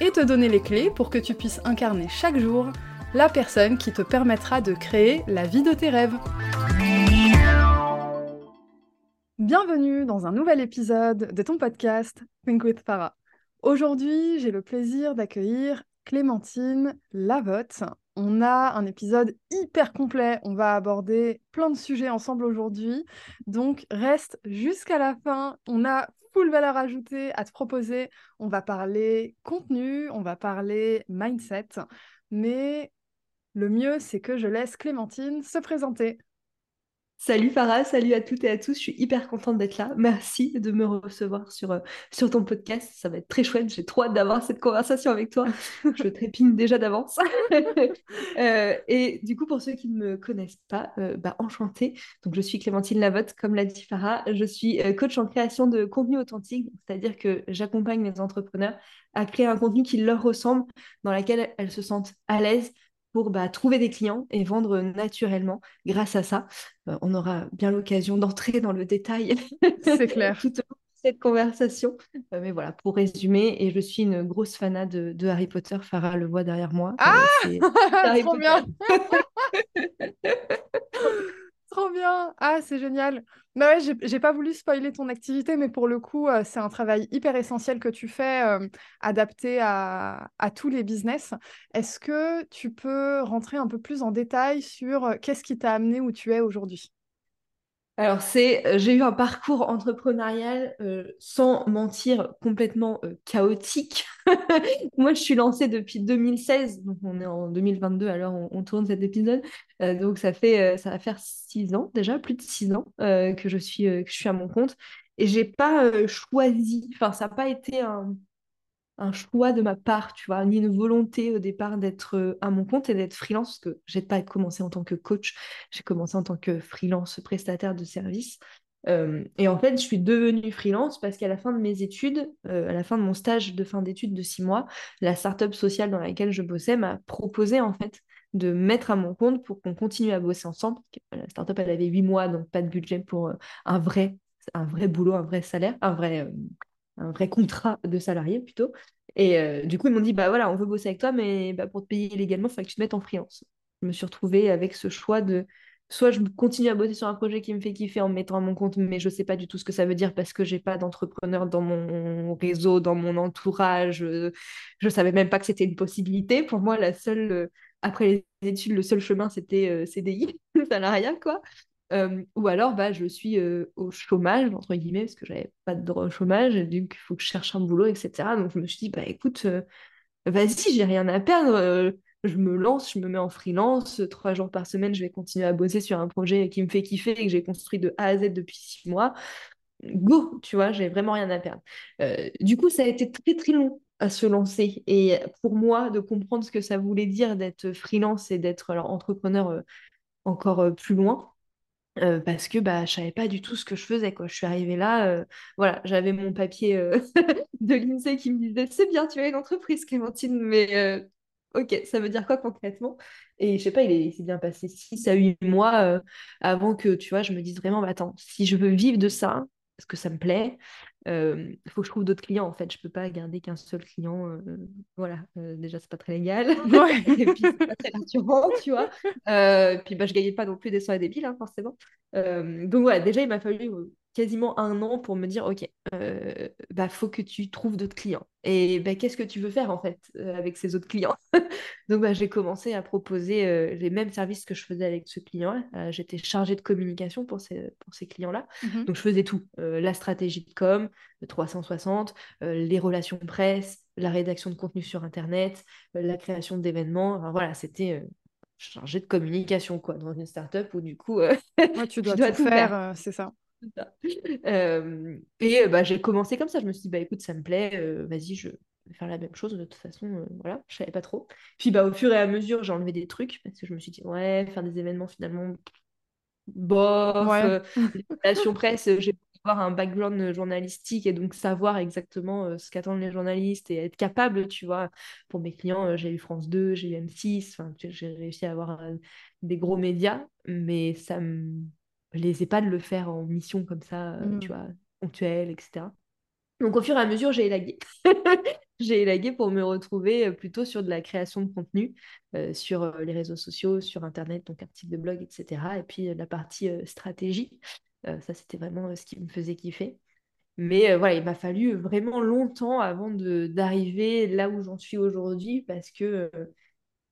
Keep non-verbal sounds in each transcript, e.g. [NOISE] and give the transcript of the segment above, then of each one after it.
et te donner les clés pour que tu puisses incarner chaque jour la personne qui te permettra de créer la vie de tes rêves. Bienvenue dans un nouvel épisode de ton podcast Think with Farah. Aujourd'hui, j'ai le plaisir d'accueillir Clémentine Lavotte. On a un épisode hyper complet. On va aborder plein de sujets ensemble aujourd'hui. Donc, reste jusqu'à la fin. On a full valeur ajoutée à te proposer. On va parler contenu, on va parler mindset. Mais le mieux, c'est que je laisse Clémentine se présenter. Salut Farah, salut à toutes et à tous. Je suis hyper contente d'être là. Merci de me recevoir sur, euh, sur ton podcast. Ça va être très chouette. J'ai trop hâte d'avoir cette conversation avec toi. Je [LAUGHS] trépine déjà d'avance. [LAUGHS] Euh, et du coup, pour ceux qui ne me connaissent pas, euh, bah, enchantée. Donc, je suis Clémentine Lavotte, comme l'a dit Farah. Je suis coach en création de contenu authentique, c'est-à-dire que j'accompagne les entrepreneurs à créer un contenu qui leur ressemble, dans lequel elles se sentent à l'aise pour bah, trouver des clients et vendre naturellement grâce à ça. Euh, on aura bien l'occasion d'entrer dans le détail C'est [LAUGHS] clair. tout au long de cette conversation. Euh, mais voilà, pour résumer, et je suis une grosse fanade de, Harry Potter. Farah le voit derrière moi. Euh, ah [LAUGHS] Trop bien [LAUGHS] Trop bien. Ah, c'est génial. Bah ouais, j'ai pas voulu spoiler ton activité, mais pour le coup, euh, c'est un travail hyper essentiel que tu fais, euh, adapté à, à, tous les business. Est-ce que tu peux rentrer un peu plus en détail sur euh, qu'est-ce qui t'a amené où tu es aujourd'hui? Alors, c'est, euh, j'ai eu un parcours entrepreneurial, euh, sans mentir, complètement euh, chaotique. [LAUGHS] Moi, je suis lancée depuis 2016, donc on est en 2022, alors on, tourne cet épisode. donc, ça fait, ça va faire six ans déjà, plus de six ans que je suis, que je suis à mon compte. Et j'ai pas choisi, enfin, ça n'a pas été un, un choix de ma part, tu vois, ni une volonté au départ d'être euh, à mon compte et d'être freelance, parce que j'ai pas commencé en tant que coach, j'ai commencé en tant que freelance prestataire de service. Euh, et en fait, je suis devenue freelance parce qu'à la fin de mes études, euh, à la fin de mon stage de fin d'études de six mois, la startup sociale dans laquelle je bossais m'a proposé en fait de mettre à mon compte pour qu'on continue à bosser ensemble. La startup, elle avait huit mois, donc pas de budget pour un vrai, un vrai boulot, un vrai salaire, un vrai, un vrai contrat de salarié plutôt. Et euh, du coup, ils m'ont dit, bah voilà, on veut bosser avec toi, mais bah, pour te payer légalement, il faut que tu te mettes en freelance. Je me suis retrouvée avec ce choix de soit je continue à bosser sur un projet qui me fait kiffer en me mettant à mon compte, mais je ne sais pas du tout ce que ça veut dire parce que j'ai pas d'entrepreneur dans mon réseau, dans mon entourage. Je ne savais même pas que c'était une possibilité. Pour moi, la seule, euh, après les études, le seul chemin, c'était euh, CDI, [LAUGHS] salarial, quoi. Euh, ou alors, bah, je suis euh, au chômage, entre guillemets, parce que j'avais pas de droit au chômage, et donc il faut que je cherche un boulot, etc. Donc je me suis dit, bah écoute, euh, vas-y, j'ai rien à perdre, je me lance, je me mets en freelance, trois jours par semaine, je vais continuer à bosser sur un projet qui me fait kiffer et que j'ai construit de A à Z depuis six mois. Go, tu vois, j'ai vraiment rien à perdre. du coup, ça a été très très long à se lancer. Et pour moi, de comprendre ce que ça voulait dire d'être freelance et d'être entrepreneur encore plus loin, euh, parce que bah, je savais pas du tout ce que je faisais. Quoi. Je suis arrivée là, euh, voilà, j'avais mon papier euh, [LAUGHS] de l'INSEE qui me disait c'est bien, tu as une entreprise, Clémentine, mais ok, ça veut dire quoi concrètement? Et je sais pas, il s'est bien passé 6 à 8 mois avant que tu vois, je me dise vraiment, bah, attends, si je veux vivre de ça, parce que ça me plaît, il faut que je trouve d'autres clients en fait. Je peux pas garder qu'un seul client voilà déjà c'est pas très légal [LAUGHS] et puis c'est pas très rassurant tu vois. Puis bah je gagnais pas non plus des soins débiles hein, forcément. Donc voilà déjà il m'a fallu quasiment un an pour me dire ok bah faut que tu trouves d'autres clients. Et bah, qu'est-ce que tu veux faire en fait avec ces autres clients? [LAUGHS] Donc bah, j'ai commencé à proposer les mêmes services que je faisais avec ce client j'étais chargée de communication pour ces, pour ces clients là mmh donc je faisais tout la stratégie de com 360, euh, les relations presse, la rédaction de contenu sur Internet, euh, la création d'événements. voilà, c'était euh, chargé de communication quoi, dans une startup où du coup, tu [LAUGHS] dois, tout, faire, c'est ça. Et bah, j'ai commencé comme ça. Je me suis dit, bah, écoute, ça me plaît, vas-y, je, faire la même chose. De toute façon, euh, voilà, je savais pas trop. Puis bah, au fur et à mesure, j'ai enlevé des trucs parce que je me suis dit, ouais, faire des événements finalement, bof, Ouais. euh, les relations presse, euh, j'ai avoir un background journalistique et donc savoir exactement euh, ce qu'attendent les journalistes et être capable, tu vois. Pour mes clients, euh, j'ai eu France 2, j'ai eu M6, enfin, tu vois, j'ai réussi à avoir euh, des gros médias, mais ça me pas de le faire en mission comme ça, euh, tu Mm. vois, ponctuelle, etc. Donc au fur et à mesure, j'ai élagué. [LAUGHS] J'ai élagué pour me retrouver euh, plutôt sur de la création de contenu, euh, sur les réseaux sociaux, sur Internet, donc articles de blog, etc. Et puis la partie euh, stratégie, euh, ça c'était vraiment ce qui me faisait kiffer. Mais voilà, il m'a fallu vraiment longtemps avant d'arriver là où j'en suis aujourd'hui parce que,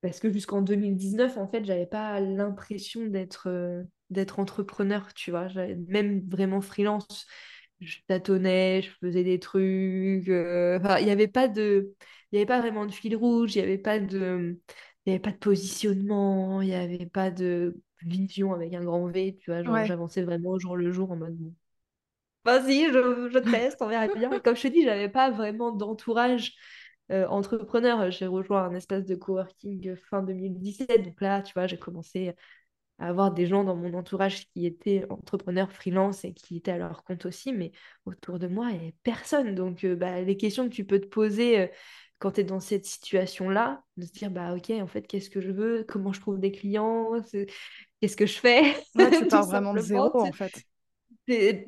parce que jusqu'en 2019, en fait, j'avais pas l'impression d'être euh, d'être entrepreneur, tu vois. Même vraiment freelance. Je tâtonnais, je faisais des trucs. euh, enfin, il n'y avait pas de, il y avait pas vraiment de fil rouge, il n'y avait pas de, il y avait pas de positionnement, il n'y avait pas de vision avec un grand V, tu vois. Genre, Ouais. j'avançais vraiment au jour le jour en mode, bon, vas-y, je, je teste, on verra bien. Et comme je te dis, j'avais pas vraiment d'entourage euh, entrepreneur. J'ai rejoint un espace de coworking fin 2017. Donc là, tu vois, j'ai commencé à avoir des gens dans mon entourage qui étaient entrepreneurs freelance et qui étaient à leur compte aussi. Mais autour de moi, il n'y avait personne. Donc, euh, bah, les questions que tu peux te poser euh, quand tu es dans cette situation-là, de se dire, bah, ok, en fait, qu'est-ce que je veux? Comment je trouve des clients? Qu'est-ce que je fais? Ouais, tu [LAUGHS] pars vraiment de zéro, en fait.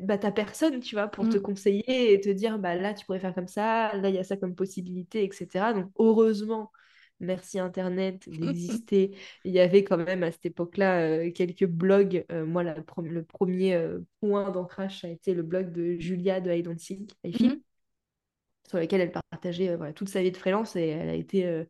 Bah, t'as personne, tu vois, pour te Mm. conseiller et te dire, bah, là, tu pourrais faire comme ça, là, il y a ça comme possibilité, etc. Donc, heureusement, merci Internet [LAUGHS] d'exister. Il y avait quand même à cette époque-là euh, quelques blogs. Euh, moi, la le premier euh, point d'ancrage, ça a été le blog de Julia de I Don't Think, I Feel, Mhm. sur lequel elle partageait voilà, toute sa vie de freelance et elle a été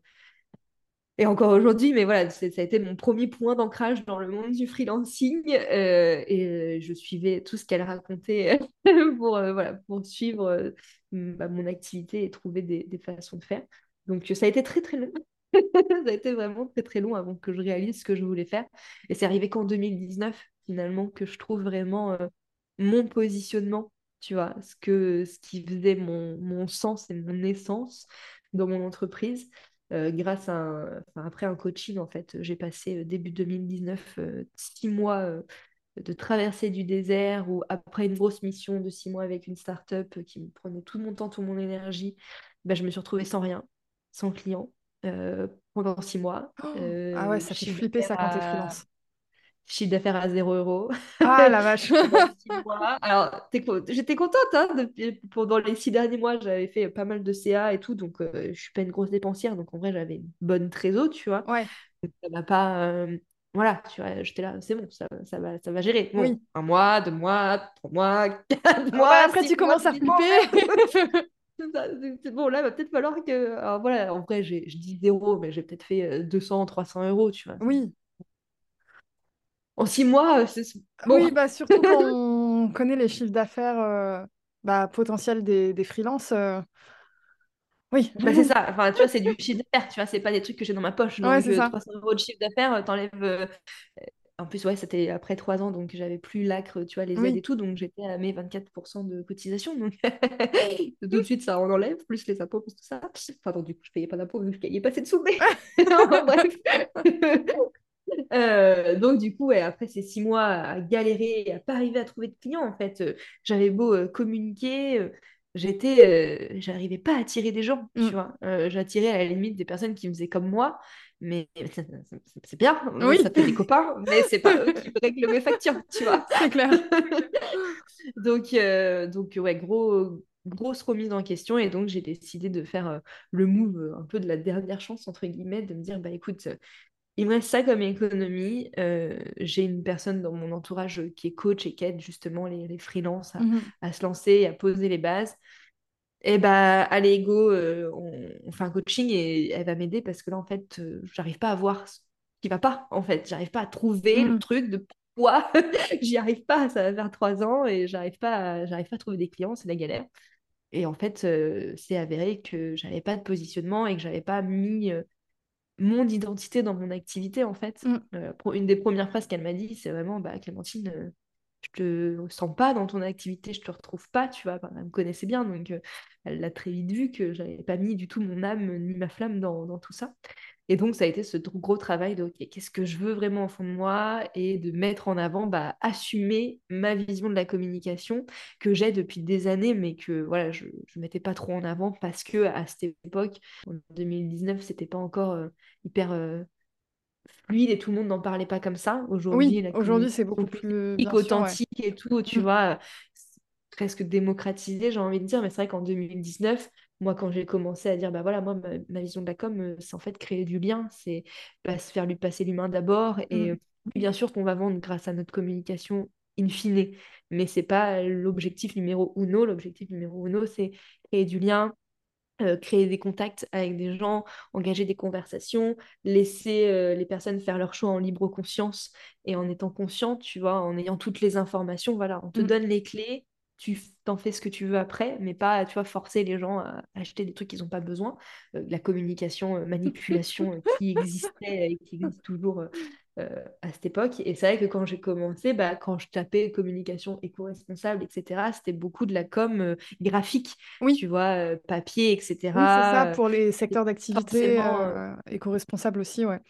et encore aujourd'hui, mais voilà, ça a été mon premier point d'ancrage dans le monde du freelancing. euh, et euh, je suivais tout ce qu'elle racontait [LAUGHS] pour, euh, voilà, pour suivre euh, bah, mon activité et trouver des, des façons de faire. Donc ça a été très très long. [LAUGHS] Ça a été vraiment très très long avant que je réalise ce que je voulais faire. Et c'est arrivé qu'en 2019, finalement, que je trouve vraiment mon positionnement, tu vois, ce que, ce qui faisait mon, mon sens et mon essence dans mon entreprise. Euh, grâce à un, enfin, après un coaching, en fait, j'ai passé euh, début 2019 euh, six mois de traversée du désert ou après une grosse mission de six mois avec une start-up qui me prenait tout mon temps, toute mon énergie, ben, je me suis retrouvée sans rien, sans client pendant six mois. Oh, Ah ouais, ça fait flipper ça quand t'es freelance. Chiffre d'affaires à zéro euro Ah la [LAUGHS] vache. Alors, j'étais contente, hein, depuis- pendant les six derniers mois, j'avais fait pas mal de CA et tout, donc euh, je suis pas une grosse dépensière, donc en vrai, j'avais une bonne trésor, tu vois. Ouais, Donc, ça m'a pas. euh, Voilà, tu vois, j'étais là, c'est bon, ça, ça va, ça va gérer. Bon, oui. un mois, deux mois, trois mois, [LAUGHS] quatre bah, mois, après, tu commences à flipper. [LAUGHS] bon, là, il va peut-être falloir que. Alors voilà, en vrai, je dis zéro, mais j'ai peut-être fait euh, 200, 300 euros, tu vois. Oui, En six mois, euh, c'est oui, bah surtout quand [LAUGHS] on connaît les chiffres d'affaires euh, bah, potentiels des, des freelances. euh, Oui, Bah c'est ça, [LAUGHS] enfin tu vois, c'est du chiffre d'affaires, tu vois, c'est pas des trucs que j'ai dans ma poche. ouais, Donc c'est euh, ça. 300 euros de chiffre d'affaires, t'enlèves. En plus, ouais, c'était après trois ans, donc j'avais plus l'ACRE, tu vois, les aides Oui, et tout, donc j'étais à mes 24% de cotisation. Donc [LAUGHS] tout de suite, ça en enlève, plus les impôts, plus tout ça. Enfin, non, du coup, je payais pas d'impôts vu que je gagnais pas assez de sous, mais bref. Euh, donc du coup, ouais, après ces six mois à galérer à pas arriver à trouver de clients, en fait, euh, j'avais beau euh, communiquer, j'étais, j'arrivais pas à attirer des gens, tu Mm. vois. J'attirais à la limite des personnes qui me faisaient comme moi, mais c'est bien, oui, ça fait des copains, mais c'est pas eux qui me règlent mes factures, tu vois. [LAUGHS] c'est clair. [LAUGHS] Donc, donc ouais, gros, grosse remise en question, et donc j'ai décidé de faire euh, le move euh, un peu de la dernière chance, entre guillemets, de me dire, bah écoute, il me reste ça comme économie. Euh, j'ai une personne dans mon entourage qui est coach et qui aide justement les, les freelances à, à se lancer, à poser les bases. Et bah, allez, go, euh, on, on fait un coaching et elle va m'aider parce que là, en fait, euh, j'arrive pas à voir ce qui va pas, en fait. J'arrive pas à trouver le Mhm. truc de pourquoi [LAUGHS] j'y arrive pas. Ça va faire trois ans et j'arrive pas à, j'arrive pas à trouver des clients, c'est la galère. Et en fait, euh, c'est avéré que j'avais pas de positionnement et que j'avais pas mis euh, mon identité dans mon activité, en fait. Mm. Euh, une des premières phrases qu'elle m'a dit, c'est vraiment, bah, Clémentine, euh, te sens pas dans ton activité, je te retrouve pas, tu vois. elle me connaissait bien, donc euh, elle l'a très vite vu que j'avais pas mis du tout mon âme ni ma flamme dans, tout ça. Et donc, ça a été ce gros travail de, OK, qu'est-ce que je veux vraiment au fond de moi? Et de mettre en avant, bah, assumer ma vision de la communication que j'ai depuis des années, mais que voilà, je ne mettais pas trop en avant parce que à cette époque, en 2019, c'était pas encore euh, hyper euh, fluide et tout le monde n'en parlait pas comme ça. Aujourd'hui, aujourd'hui, c'est beaucoup plus authentique et tout, tu mm. vois, presque démocratisé, j'ai envie de dire. Mais c'est vrai qu'en 2019, moi, quand j'ai commencé à dire, bah voilà, moi, ma, vision de la com, euh, c'est en fait créer du lien, c'est se faire lui passer l'humain d'abord. Et mm. bien sûr qu'on va vendre grâce à notre communication in fine, mais c'est pas l'objectif numéro uno. L'objectif numéro uno, c'est créer du lien, euh, créer des contacts avec des gens, engager des conversations, laisser euh, les personnes faire leur choix en libre conscience et en étant consciente, tu vois, en ayant toutes les informations. Voilà, on te mm. donne les clés, tu t'en fais ce que tu veux après, mais pas, tu vois, forcer les gens à acheter des trucs qu'ils n'ont pas besoin. Euh, la communication, manipulation qui existait et qui existe toujours euh, à cette époque. Et c'est vrai que quand j'ai commencé, bah, quand je tapais communication éco-responsable, etc., c'était beaucoup de la com euh, graphique, oui. tu vois, euh, papier, etc. Oui, c'est ça, pour les secteurs d'activité éco-responsables aussi, ouais.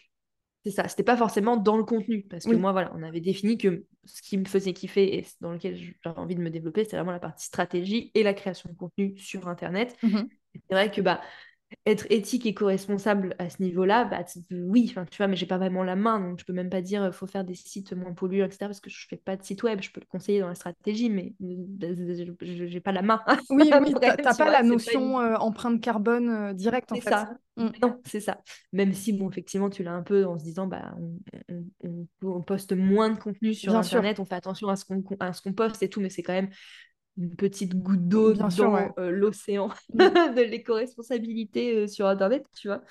C'est ça, c'était pas forcément dans le contenu, parce que moi, voilà, on avait défini que ce qui me faisait kiffer et dans lequel j'avais envie de me développer, c'était vraiment la partie stratégie et la création de contenu sur Internet. Mmh c'est vrai que bah, être éthique et co-responsable à ce niveau-là, bah, oui, tu vois, mais j'ai pas vraiment la main, donc je peux même pas dire faut faire des sites moins polluants, etc. Parce que je fais pas de site web, je peux le conseiller dans la stratégie, mais bah, j'ai pas la main. Oui, oui, [LAUGHS] t'as pas la notion euh, empreinte carbone euh, directe en fait. Ça. Mm. Non, c'est ça. Même si, bon, effectivement, tu l'as un peu en se disant, bah, on, poste moins de contenu sur Internet, on fait attention à ce qu'on poste et tout, mais c'est quand même une petite goutte d'eau dans euh, l'océan mm. [LAUGHS] de l'éco-responsabilité euh, sur Internet, tu vois.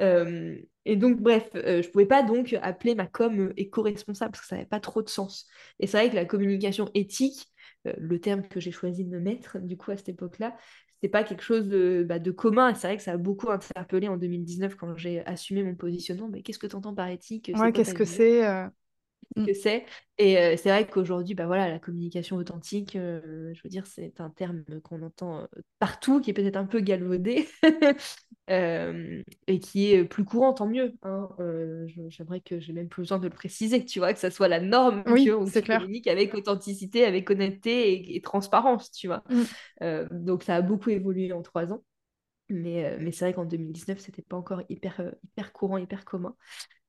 Euh, et donc, bref, je pouvais pas donc appeler ma com éco-responsable parce que ça n'avait pas trop de sens. Et c'est vrai que la communication éthique, le terme que j'ai choisi de me mettre, du coup, à cette époque-là, c'est pas quelque chose de, bah, de commun. Et c'est vrai que ça a beaucoup interpellé en 2019 quand j'ai assumé mon positionnement. Mais qu'est-ce que tu entends par éthique? Ouais, qu'est-ce que c'est que mm. c'est. Et euh, c'est vrai qu'aujourd'hui, bah voilà, la communication authentique, euh, je veux dire, c'est un terme qu'on entend euh, partout, qui est peut-être un peu galvaudé, [LAUGHS] et qui est plus courant, tant mieux. Hein. J'aimerais que j'ai même plus besoin de le préciser, tu vois, que ça soit la norme, oui, c'est clair. communique avec authenticité, avec honnêteté et, transparence, tu vois. Mm. donc ça a beaucoup évolué en trois ans. Mais, mais c'est vrai qu'en 2019, c'était pas encore hyper, hyper courant, hyper commun.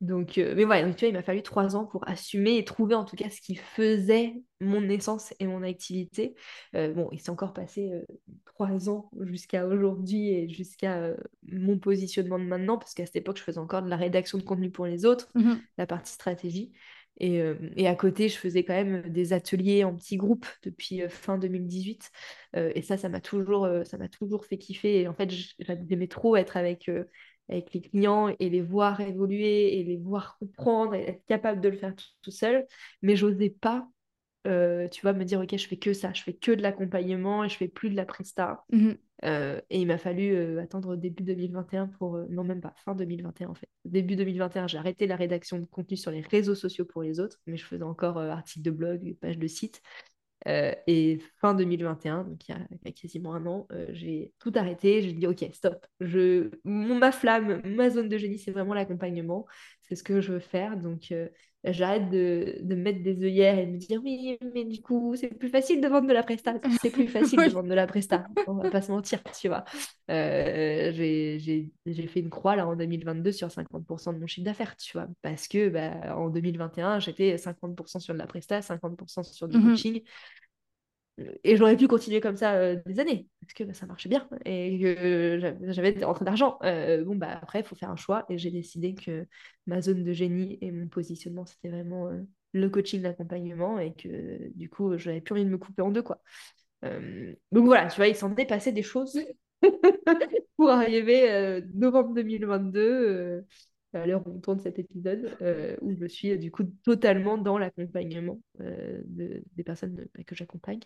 Donc, euh, mais voilà, donc, tu vois, il m'a fallu trois ans pour assumer et trouver en tout cas ce qui faisait mon essence et mon activité. Euh, bon, il s'est encore passé euh, trois ans jusqu'à aujourd'hui et jusqu'à mon positionnement de maintenant, parce qu'à cette époque, je faisais encore de la rédaction de contenu pour les autres, mmh la partie stratégie. Et, et, à côté, je faisais quand même des ateliers en petits groupes depuis fin 2018. et ça, ça m'a toujours, fait kiffer. Et en fait, j'aimais trop être avec les clients et les voir évoluer et les voir comprendre et être capable de le faire tout, seul. Mais j'osais pas, euh, tu vois, me dire, OK, je fais que ça, je fais que de l'accompagnement et je fais plus de la presta. Mmh euh, et il m'a fallu euh, attendre début 2021 pour... non, même pas, fin 2021 en fait. Début 2021, j'ai arrêté la rédaction de contenu sur les réseaux sociaux pour les autres, mais je faisais encore articles de blog, pages de site. Euh, et fin 2021, donc il y a, quasiment un an, euh, j'ai tout arrêté. J'ai dit, OK, stop. Je, ma flamme, ma zone de génie, c'est vraiment l'accompagnement. C'est ce que je veux faire. Donc, euh, j'arrête de, de, mettre des œillères et de me dire, oui, mais du coup, c'est plus facile de vendre de la presta. C'est plus facile de vendre de la presta. On va pas se mentir, tu vois. j'ai fait une croix là en 2022 sur 50% de mon chiffre d'affaires, tu vois. Parce que bah, en 2021, j'étais 50% sur de la presta, 50% sur du mmh coaching et j'aurais pu continuer comme ça euh, des années parce que bah, ça marchait bien et que j'avais des rentrées d'argent. Euh, bon, bah après, il faut faire un choix et j'ai décidé que ma zone de génie et mon positionnement, c'était vraiment euh, le coaching, l'accompagnement et que du coup, j'avais plus envie de me couper en deux, quoi. donc voilà, tu vois, il s'en passé des choses [LAUGHS] pour arriver novembre 2022 à l'heure où on tourne cet épisode, où je suis du coup totalement dans l'accompagnement des personnes que j'accompagne.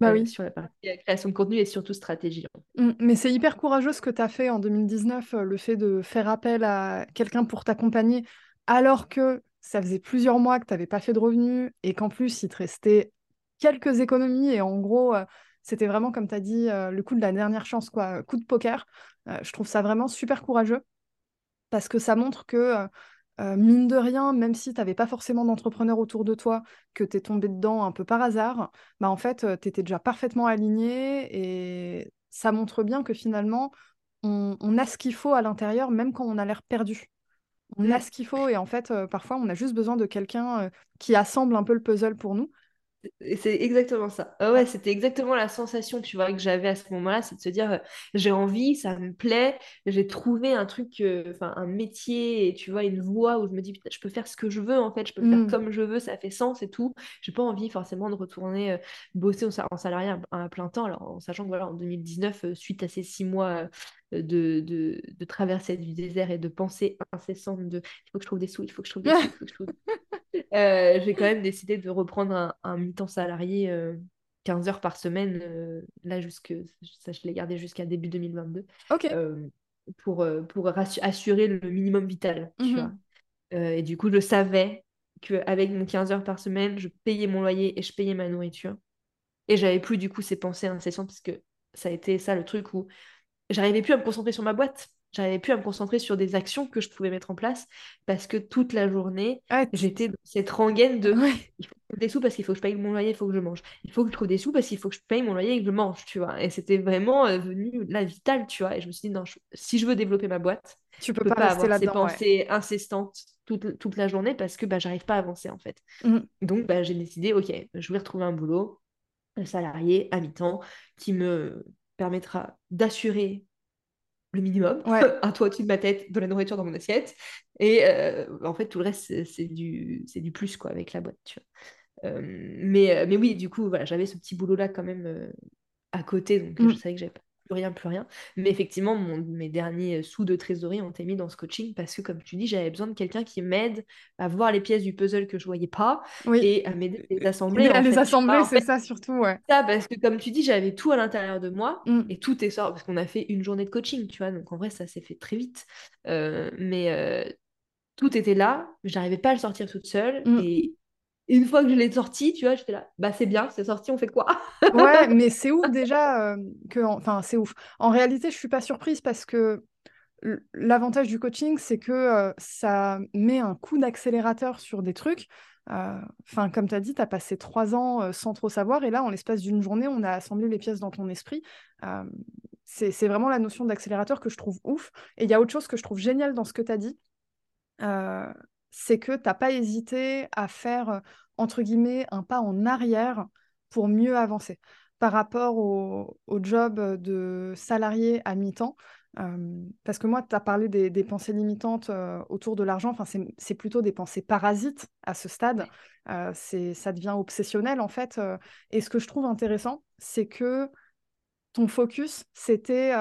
Bah oui. sur la partie euh, création de contenu et surtout stratégie. Mmh, mais c'est hyper courageux ce que tu as fait en 2019, euh, le fait de faire appel à quelqu'un pour t'accompagner, alors que ça faisait plusieurs mois que tu n'avais pas fait de revenus et qu'en plus, il te restait quelques économies et en gros, c'était vraiment, comme tu as dit, le coup de la dernière chance, quoi, coup de poker. je trouve ça vraiment super courageux parce que ça montre que euh, mine de rien, même si tu n'avais pas forcément d'entrepreneur autour de toi, que tu es tombé dedans un peu par hasard, bah en fait, tu étais déjà parfaitement aligné et ça montre bien que finalement, on, a ce qu'il faut à l'intérieur, même quand on a l'air perdu. On a mmh. ce qu'il faut et en fait, euh, parfois, on a juste besoin de quelqu'un qui assemble un peu le puzzle pour nous. C'est exactement ça. Ah ouais, c'était exactement la sensation, tu vois, que j'avais à ce moment-là, c'est de se dire, euh, j'ai envie, ça me plaît, j'ai trouvé un truc, euh, un métier, et tu vois, une voie où je me dis, putain, je peux faire ce que je veux, en fait, je peux faire mmh. comme je veux, ça fait sens et tout. J'ai pas envie forcément de retourner euh, bosser en, salarié à, plein temps, alors en sachant que, voilà, en 2019, suite à ces six mois de, de, de traversée du désert et de pensée incessante de, il faut que je trouve des sous, il faut que je trouve des sous, il faut que je trouve euh, j'ai quand même décidé de reprendre un, mi-temps salarié 15 euh, heures par semaine. Euh, là, jusque, ça, je l'ai gardé jusqu'à début 2022. pour, pour assurer le minimum vital. Tu vois. et du coup, je savais qu'avec mon 15 heures par semaine, je payais mon loyer et je payais ma nourriture. Et j'avais plus du coup ces pensées incessantes parce que ça a été ça le truc où j'arrivais plus à me concentrer sur ma boîte j'arrivais plus à me concentrer sur des actions que je pouvais mettre en place parce que toute la journée, j'étais dans cette rengaine de [LAUGHS] il faut que je des sous parce qu'il faut que je paye mon loyer, il faut que je mange. Il faut que je trouve des sous parce qu'il faut que je paye mon loyer et que je mange, tu vois. Et c'était vraiment euh, venu la vitale, tu vois. Et je me suis dit, non, si je veux développer ma boîte, tu peux, peux pas, avoir ces pensées incestantes toute, toute, la journée parce que bah, j'arrive pas à avancer en fait. Mmh. Donc bah, j'ai décidé, ok, je vais retrouver un boulot, un salarié à mi-temps qui me permettra d'assurer le minimum, [LAUGHS] un toit au-dessus de ma tête, de la nourriture dans mon assiette. Et euh, en fait, tout le reste, c'est du, du plus quoi, avec la boîte. Tu vois. Euh, mais, euh, mais oui, du coup, voilà, j'avais ce petit boulot-là quand même à côté, donc je mm. savais que j'avais plus rien, plus rien. Mais effectivement, mon, mes derniers sous de trésorerie ont été mis dans ce coaching parce que, comme tu dis, j'avais besoin de quelqu'un qui m'aide à voir les pièces du puzzle que je voyais pas et à m'aider à les assembler. à les assembler, c'est ça surtout, ouais. Ça, parce que comme tu dis, j'avais tout à l'intérieur de moi mm. et tout est sorti parce qu'on a fait une journée de coaching, tu vois. Donc en vrai, ça s'est fait très vite. Euh, mais euh, tout était là, j'arrivais pas à le sortir toute seule mm. et une fois que je l'ai sorti, tu vois, j'étais là, bah c'est bien, c'est sorti, on fait quoi? Ouais, [LAUGHS] mais c'est ouf déjà euh, que, enfin c'est ouf. En réalité, je suis pas surprise parce que l'avantage du coaching, c'est que euh, ça met un coup d'accélérateur sur des trucs. Euh, enfin, comme tu as dit, tu as passé trois ans sans trop savoir, et là, en l'espace d'une journée, on a assemblé les pièces dans ton esprit. c'est vraiment la notion d'accélérateur que je trouve ouf. Et il y a autre chose que je trouve génial dans ce que tu as dit c'est que tu n'as pas hésité à faire, entre guillemets, un pas en arrière pour mieux avancer. Par rapport au, job de salarié à mi-temps, parce que moi, tu as parlé des, pensées limitantes autour de l'argent, enfin, c'est plutôt des pensées parasites à ce stade. ça devient obsessionnel, en fait. et ce que je trouve intéressant, c'est que ton focus, c'était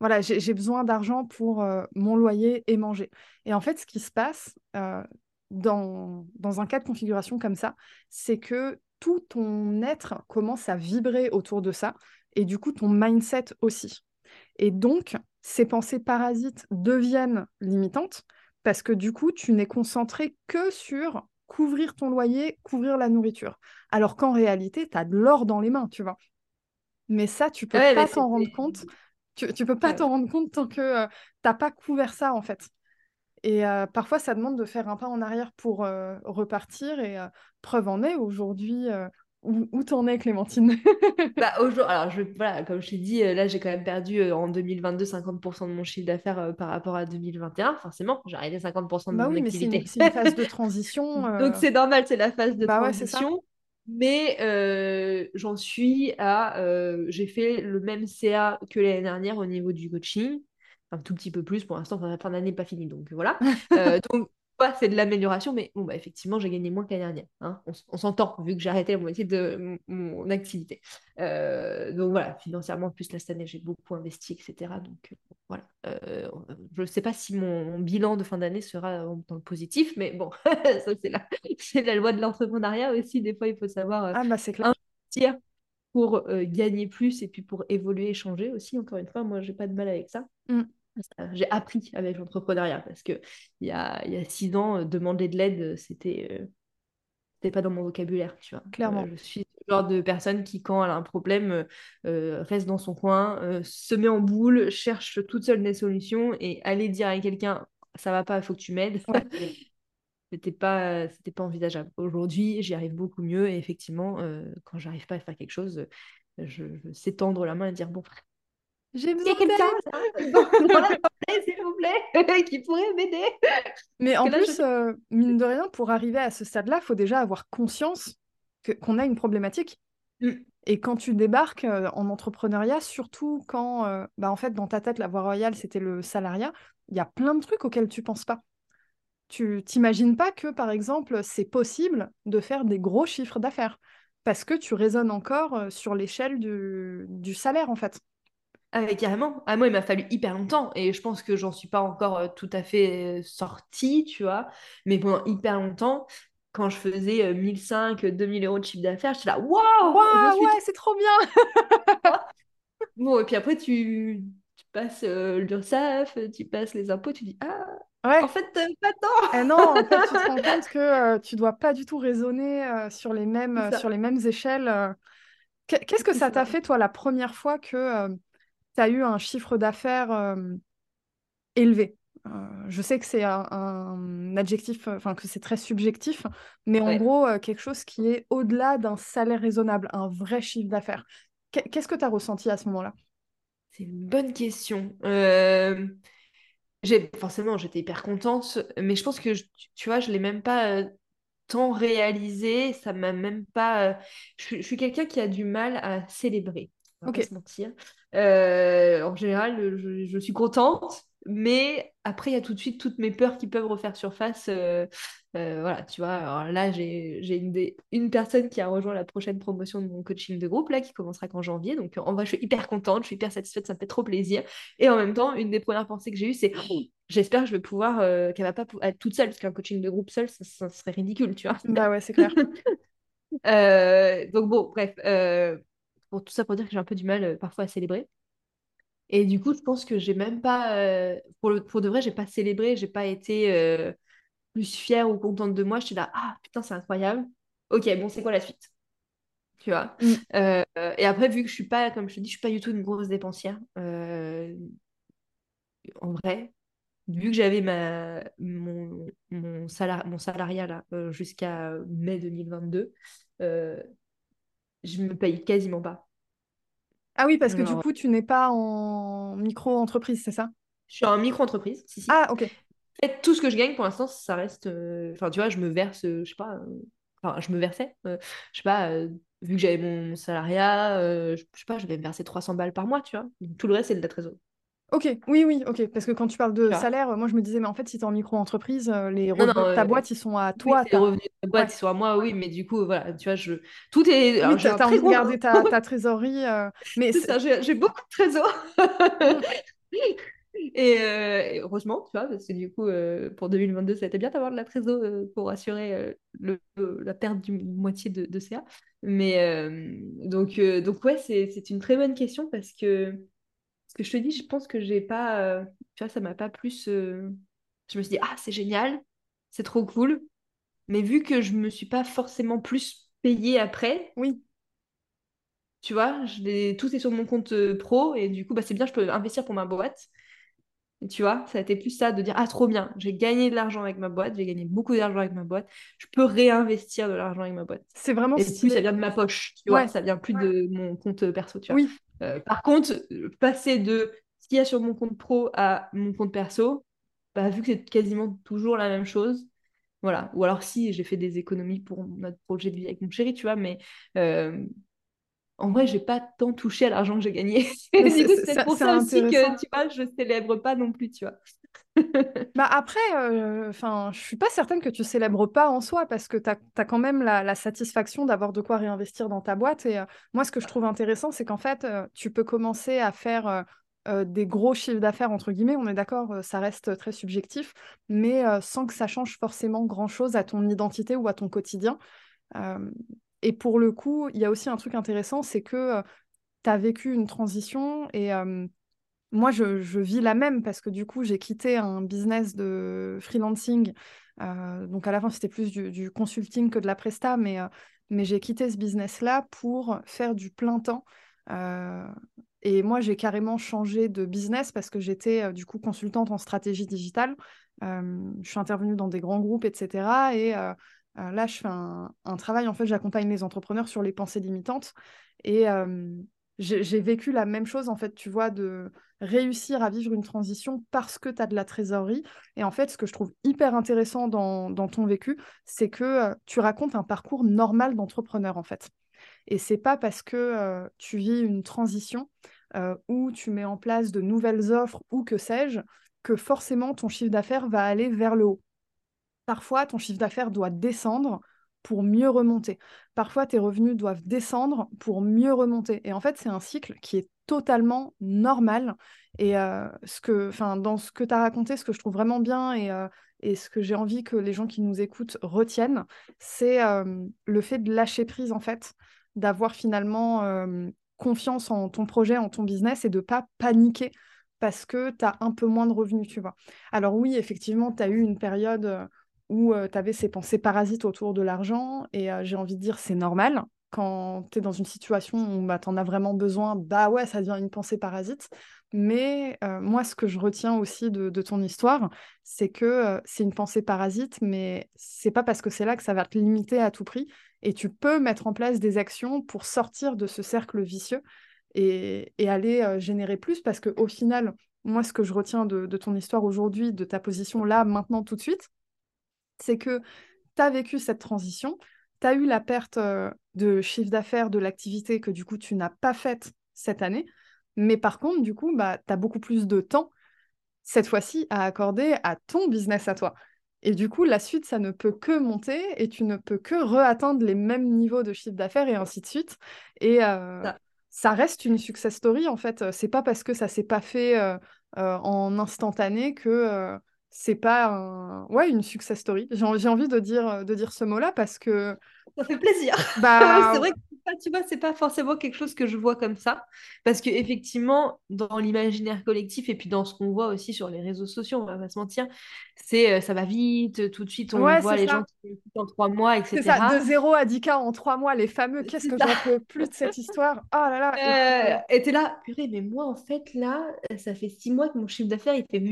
voilà, j'ai besoin d'argent pour euh, mon loyer et manger. Et en fait, ce qui se passe euh, dans, dans un cas de configuration comme ça, c'est que tout ton être commence à vibrer autour de ça, et du coup, ton mindset aussi. Et donc, ces pensées parasites deviennent limitantes, parce que du coup, tu n'es concentré que sur couvrir ton loyer, couvrir la nourriture. Alors qu'en réalité, tu as de l'or dans les mains, tu vois. Mais ça, tu peux pas t'en rendre compte tu, tu peux pas t'en rendre compte tant que euh, tu n'as pas couvert ça, en fait. Et euh, parfois, ça demande de faire un pas en arrière pour euh, repartir. Et preuve en est, aujourd'hui, où, où t'en es, Clémentine? [LAUGHS] Bah, Alors, je, voilà, comme je t'ai dit, là, j'ai quand même perdu en 2022 50% de mon chiffre d'affaires par rapport à 2021. Forcément, j'ai arrêté 50% de bah mon activité. C'est une, phase de [LAUGHS] transition. Donc, c'est normal, c'est la phase de bah transition. Mais euh, j'en suis à. Euh, j'ai fait le même CA que l'année dernière au niveau du coaching. Un tout petit peu plus. Pour l'instant, la fin d'année n'est pas finie. Donc voilà. [LAUGHS] Euh, donc, c'est de l'amélioration, mais bon, bah, effectivement, j'ai gagné moins que l'année dernière. Hein. On, s'entend, vu que j'ai arrêté la moitié de mon, activité. Euh, donc voilà, financièrement, en plus, là, cette année, j'ai beaucoup investi, etc. Donc euh, voilà. Euh, je ne sais pas si mon, bilan de fin d'année sera dans le positif, mais bon, [LAUGHS] ça, c'est la, [LAUGHS] la loi de l'entrepreneuriat aussi. Des fois, il faut savoir ah, bah, investir pour gagner plus et puis pour évoluer et changer aussi. Encore une fois, moi, j'ai pas de mal avec ça. Mmh. J'ai appris avec l'entrepreneuriat parce que il y a, y a six ans, euh, demander de l'aide, c'était euh, c'était pas dans mon vocabulaire, tu vois. Clairement. Euh, je suis genre de personne qui, quand elle a un problème, reste dans son coin, se met en boule, cherche toute seule des solutions et aller dire à quelqu'un ça va pas, il faut que tu m'aides. [LAUGHS] c'était pas c'était pas envisageable. Aujourd'hui, j'y arrive beaucoup mieux et effectivement, quand j'arrive pas à faire quelque chose, je, sais tendre la main et dire bon, j'ai besoin de quelqu'un, [LAUGHS] [LAUGHS] s'il vous plaît, [LAUGHS] qui pourrait m'aider. Mais en plus, mine de rien, pour arriver à ce stade-là, il faut déjà avoir conscience qu'on a une problématique. Mmh. Et quand tu débarques en entrepreneuriat, surtout quand, bah, en fait, dans ta tête, la voie royale, c'était le salariat, il y a plein de trucs auxquels tu penses pas. Tu t'imagines pas que, par exemple, c'est possible de faire des gros chiffres d'affaires parce que tu raisonnes encore sur l'échelle du, du, salaire, en fait. Ah, carrément. À ah, moi, il m'a fallu hyper longtemps et je pense que j'en suis pas encore tout à fait sortie, tu vois. Mais pendant hyper longtemps, quand je faisais 1500, 2000 euros de chiffre d'affaires, j'étais là, waouh, wow, ouais, c'est trop bien. [LAUGHS] bon, et puis après, tu, tu passes euh, l'URSSAF, tu passes les impôts, tu dis Ah, en fait, euh, pas tant eh non, en fait, tu te rends [LAUGHS] compte que euh, tu dois pas du tout raisonner euh, sur, les mêmes, sur les mêmes échelles. Qu'est-ce que ça t'a fait, toi, la première fois que tu as eu un chiffre d'affaires élevé Je sais que c'est un, adjectif, enfin, que c'est très subjectif, mais en gros, quelque chose qui est au-delà d'un salaire raisonnable, un vrai chiffre d'affaires. Qu'est-ce que tu as ressenti à ce moment-là? C'est une bonne question. Euh, forcément, j'étais hyper contente, mais je pense que, tu vois, je ne l'ai même pas euh, tant réalisé, ça m'a même pas... Euh, je, suis quelqu'un qui a du mal à célébrer, on va pas se mentir. En général, je, suis contente, mais après, il y a tout de suite toutes mes peurs qui peuvent refaire surface. Euh, euh, voilà, tu vois. Alors là, j'ai une, une personne qui a rejoint la prochaine promotion de mon coaching de groupe, là, qui commencera qu'en janvier. Donc, en vrai, je suis hyper contente, je suis hyper satisfaite, ça me fait trop plaisir. Et en même temps, une des premières pensées que j'ai eues, c'est j'espère que je vais pouvoir, euh, qu'elle va pas être toute seule, parce qu'un coaching de groupe seul, ça, serait ridicule, tu vois. Bah ouais, c'est clair. [LAUGHS] donc, bon, bref. Tout ça, pour dire que j'ai un peu du mal parfois à célébrer. Et du coup, je pense que j'ai même pas, euh, pour, le, pour de vrai, j'ai pas célébré, j'ai pas été euh, plus fière ou contente de moi. J'étais là, ah putain, c'est incroyable. Ok, bon, c'est quoi la suite? Tu vois? Mm. Euh, et après, vu que je suis pas, comme je te dis, je suis pas du tout une grosse dépensière, en vrai, vu que j'avais ma, mon, mon, mon salariat là, jusqu'à mai 2022, je me paye quasiment pas. Ah oui, parce que du coup, tu n'es pas en micro-entreprise, c'est ça? Je suis en micro-entreprise, si, si. Ah, ok. En fait, tout ce que je gagne pour l'instant, ça reste. Euh, enfin, tu vois, je me verse, euh, je sais pas. Euh, enfin, je me versais. je sais pas, vu que j'avais mon salariat, je sais pas, je vais me verser 300 balles par mois, tu vois. Tout le reste, c'est de la trésorerie. Ok, oui, oui, ok. Parce que quand tu parles de salaire, moi je me disais, mais en fait, si tu es en micro-entreprise, les revenus de ta boîte, ils sont à toi. les revenus de ta boîte, ils sont à moi, oui, mais du coup, voilà, tu vois, je... tout est. Oui, tu as, envie de garder ta, ta trésorerie. Mais c'est ça, j'ai beaucoup de trésors. [LAUGHS] et, heureusement, tu vois, parce que du coup, pour 2022, ça a été bien d'avoir de la trésorerie pour assurer le, la perte du moitié de, de CA. Mais donc, donc, ouais, c'est une très bonne question parce que que je te dis, je pense que j'ai pas, euh, tu vois, ça m'a pas plus. Euh, je me suis dit, ah, c'est génial, c'est trop cool. Mais vu que je me suis pas forcément plus payée après, oui. Tu vois, je tout est sur mon compte euh, pro et du coup, bah, c'est bien, je peux investir pour ma boîte. Tu vois, ça a été plus ça de dire, ah, trop bien, j'ai gagné de l'argent avec ma boîte, j'ai gagné beaucoup d'argent avec ma boîte, je peux réinvestir de l'argent avec ma boîte. C'est vraiment Et plus, ça vient de ma poche, tu vois, ça vient plus de mon compte perso, tu vois. Oui. Euh, par contre, passer de ce qu'il y a sur mon compte pro à mon compte perso, bah, vu que c'est quasiment toujours la même chose, voilà. Ou alors si j'ai fait des économies pour notre projet de vie avec mon chéri, tu vois, mais euh, en vrai, j'ai pas tant touché à l'argent que j'ai gagné. [LAUGHS] c'est pour ça aussi que, tu vois, je célèbre pas non plus, tu vois. [LAUGHS] bah après, euh, enfin, je suis pas certaine que tu célèbres pas en soi parce que tu as, quand même la, satisfaction d'avoir de quoi réinvestir dans ta boîte. Et euh, moi, ce que je trouve intéressant, c'est qu'en fait, euh, tu peux commencer à faire des gros chiffres d'affaires, entre guillemets. On est d'accord, ça reste très subjectif, mais sans que ça change forcément grand-chose à ton identité ou à ton quotidien. Et pour le coup, il y a aussi un truc intéressant, c'est que tu as vécu une transition et moi, je, vis la même parce que du coup, j'ai quitté un business de freelancing. Euh, donc à la fin, c'était plus du, consulting que de la presta, mais euh, mais j'ai quitté ce business-là pour faire du plein temps. et moi, j'ai carrément changé de business parce que j'étais du coup consultante en stratégie digitale. je suis intervenue dans des grands groupes, etc. Et là, je fais un, travail, en fait, j'accompagne les entrepreneurs sur les pensées limitantes. Et j'ai vécu la même chose, en fait, tu vois, de réussir à vivre une transition parce que tu as de la trésorerie. Et en fait, ce que je trouve hyper intéressant dans, ton vécu, c'est que euh, tu racontes un parcours normal d'entrepreneur, en fait. Et c'est pas parce que euh, tu vis une transition euh, ou tu mets en place de nouvelles offres ou que sais-je, que forcément ton chiffre d'affaires va aller vers le haut. Parfois, ton chiffre d'affaires doit descendre pour mieux remonter. Parfois, tes revenus doivent descendre pour mieux remonter. Et en fait, c'est un cycle qui est totalement normal. Et euh, ce que, dans ce que tu as raconté, ce que je trouve vraiment bien et, euh, et ce que j'ai envie que les gens qui nous écoutent retiennent, c'est euh, le fait de lâcher prise, en fait, d'avoir finalement confiance en ton projet, en ton business et de pas paniquer parce que tu as un peu moins de revenus, tu vois. Alors oui, effectivement, tu as eu une période où tu avais ces pensées parasites autour de l'argent. Et j'ai envie de dire, c'est normal. Quand tu es dans une situation où bah, tu en as vraiment besoin, bah ouais, ça devient une pensée parasite. Mais moi, ce que je retiens aussi de, ton histoire, c'est que c'est une pensée parasite, mais c'est pas parce que c'est là que ça va te limiter à tout prix. Et tu peux mettre en place des actions pour sortir de ce cercle vicieux et, aller générer plus, parce qu'au final, moi, ce que je retiens de ton histoire aujourd'hui, de ta position là, maintenant, tout de suite, c'est que tu as vécu cette transition, tu as eu la perte de chiffre d'affaires de l'activité que du coup tu n'as pas faite cette année, mais par contre, du coup, bah, tu as beaucoup plus de temps cette fois-ci à accorder à ton business à toi. Et du coup, la suite, ça ne peut que monter et tu ne peux que re-atteindre les mêmes niveaux de chiffre d'affaires et ainsi de suite. Et ça. reste une success story, en fait. C'est pas parce que ça s'est pas fait en instantané que c'est pas ouais, une success story. J'ai envie de dire, de dire ce mot-là parce que. Ça fait plaisir. Bah... [LAUGHS] c'est vrai que tu vois, c'est pas forcément quelque chose que je vois comme ça. Parce que effectivement, dans l'imaginaire collectif et puis dans ce qu'on voit aussi sur les réseaux sociaux, on va pas se mentir, c'est euh, ça va vite, tout de suite on voit les gens qui en trois mois, etc. C'est ça, de 0 à 10K en trois mois, les fameux. Qu'est-ce que j'en peux plus de cette histoire? Oh là là. Euh, et t'es là, purée, mais moi en fait là, ça fait six mois que mon chiffre d'affaires il fait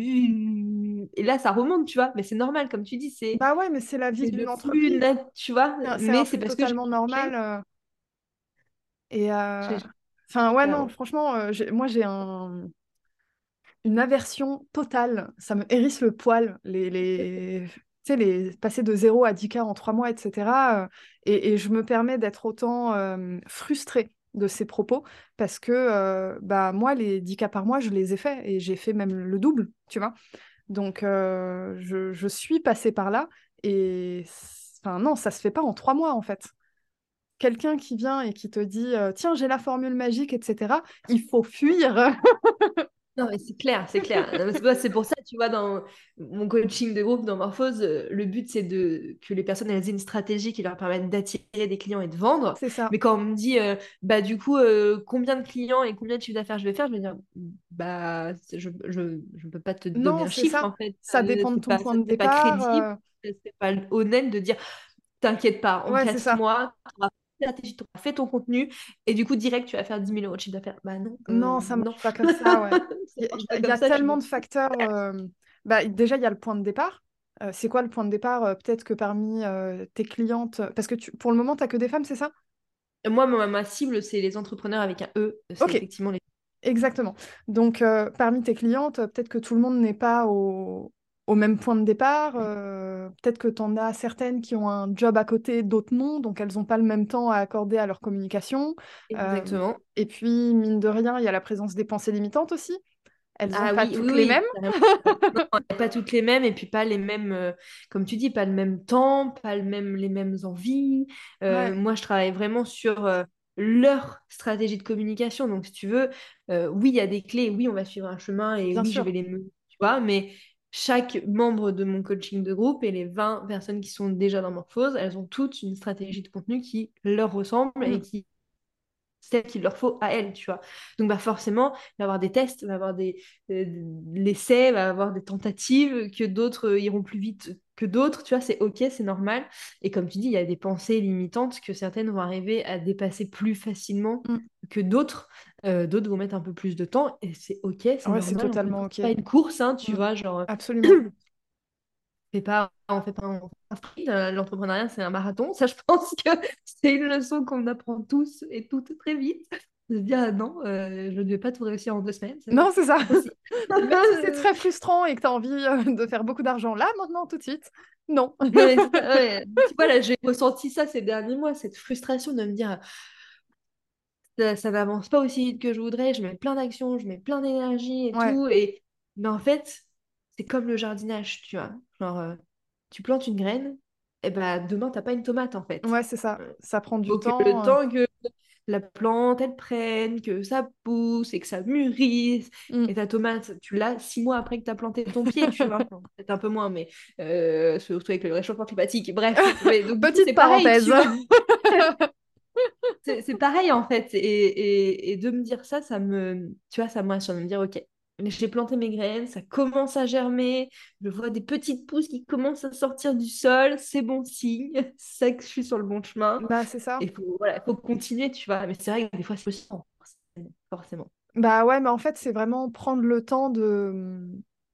et là ça remonte, tu vois. Mais c'est normal, comme tu dis, c'est. Bah ouais, mais c'est la vie d'une entreprise. Tu vois. Mais c'est parce que normal. Euh. Et euh, enfin ouais non, franchement, euh, moi j'ai un une aversion totale. Ça me hérisse le poil. Les, les... Tu sais, les... passer de 0 à 10K en 3 mois, etc. et, et, je me permets d'être autant frustrée de ces propos parce que bah, moi, les 10K par mois, je les ai faits et j'ai fait même le double, tu vois. Donc, euh, je, suis passée par là et enfin, non, ça se fait pas en trois mois en fait. Quelqu'un qui vient et qui te dit euh, tiens, j'ai la formule magique, etc., il faut fuir. [LAUGHS] Non, mais c'est clair, c'est clair. c'est pour ça, tu vois, dans mon coaching de groupe, dans Morphose, euh, le but, c'est de que les personnes elles aient une stratégie qui leur permette d'attirer des clients et de vendre. C'est ça. Mais quand on me dit, euh, bah, du coup, euh, combien de clients et combien de chiffres d'affaires je vais faire, je vais dire, bah, je ne peux pas te donner un chiffre, en fait. Ça dépend de ton point de départ. Pas crédible, c'est pas honnête de dire, t'inquiète pas, en ouais, 4 mois, tu stratégie, tu fait ton contenu et du coup, direct, tu vas faire 10 000 euros de chiffre d'affaires. Bah non. non, ça ne marche pas comme ça. Ouais. [LAUGHS] il y a, tellement de facteurs. Euh, bah, déjà, il y a le point de départ. Euh, c'est quoi le point de départ euh, Peut-être que parmi tes clientes, parce que tu... pour le moment, tu n'as que des femmes, c'est ça? Moi, ma, cible, c'est les entrepreneurs avec un E. C'est effectivement les Exactement. Donc, parmi tes clientes, peut-être que tout le monde n'est pas au, au même point de départ. Euh, peut-être que tu en as certaines qui ont un job à côté, d'autres non, donc elles n'ont pas le même temps à accorder à leur communication. Euh, Exactement. et puis, mine de rien, il y a la présence des pensées limitantes aussi. Elles n'ont ah pas toutes les mêmes. pas toutes les mêmes, et puis pas les mêmes, euh, comme tu dis, pas le même temps, pas le même, les mêmes envies. Moi, je travaille vraiment sur leur stratégie de communication. Donc, si tu veux, oui, il y a des clés, oui, on va suivre un chemin, et oui, je vais les... Tu vois, mais chaque membre de mon coaching de groupe et les 20 personnes qui sont déjà dans Morphose, elles ont toutes une stratégie de contenu qui leur ressemble et mm. qui celle qu'il leur faut à elles, tu vois. Donc, bah, forcément, il va y avoir des tests, il va y avoir des, l'essai, il va y avoir des tentatives, que d'autres iront plus vite que d'autres, tu vois, c'est ok, c'est normal. Et comme tu dis, il y a des pensées limitantes que certaines vont arriver à dépasser plus facilement mm. que d'autres. Euh, d'autres vont mettre un peu plus de temps et c'est ok, c'est ouais, c'est totalement ok. pas une course, hein, tu mm. vois, genre. Absolument. [CLEARS THROAT] fait pas, on fait pas un, euh, L'entrepreneuriat, c'est un marathon. Ça, je [LAUGHS] pense que c'est une leçon qu'on apprend tous et toutes très vite. De se dire, ah non, euh, je ne vais pas tout réussir en deux semaines. Non, c'est ça. c'est [LAUGHS] [LAUGHS] très frustrant et que tu as envie euh, de faire beaucoup d'argent là, maintenant, tout de suite. Non. ouais, tu vois, là, j'ai ressenti ça ces derniers mois, cette frustration de me dire, ça, n'avance pas aussi vite que je voudrais. Je mets plein d'actions, je mets plein d'énergie et tout. Et... Mais en fait, c'est comme le jardinage, tu vois. Genre, euh, tu plantes une graine, et ben demain, t'as pas une tomate en fait. Ouais, c'est ça. Euh, ça prend du temps. le euh. temps que la plante, elle prenne, que ça pousse et que ça mûrisse. Mm. Et ta tomate, tu l'as six mois après que tu as planté ton pied, tu vois. [LAUGHS] Peut-être un peu moins, mais surtout avec le réchauffement climatique. Bref, [LAUGHS] donc, Petite parenthèse. [LAUGHS] c'est pareil en fait. Et, et, et, de me dire ça, ça me, tu vois, ça me rassure de me dire, ok, j'ai planté mes graines, ça commence à germer, je vois des petites pousses qui commencent à sortir du sol, c'est bon signe, [LAUGHS] c'est que je suis sur le bon chemin. Bah, c'est ça. Il faut, voilà, faut continuer, tu vois. Mais c'est vrai que des fois, c'est forcément. Bah ouais, mais en fait, c'est vraiment prendre le temps de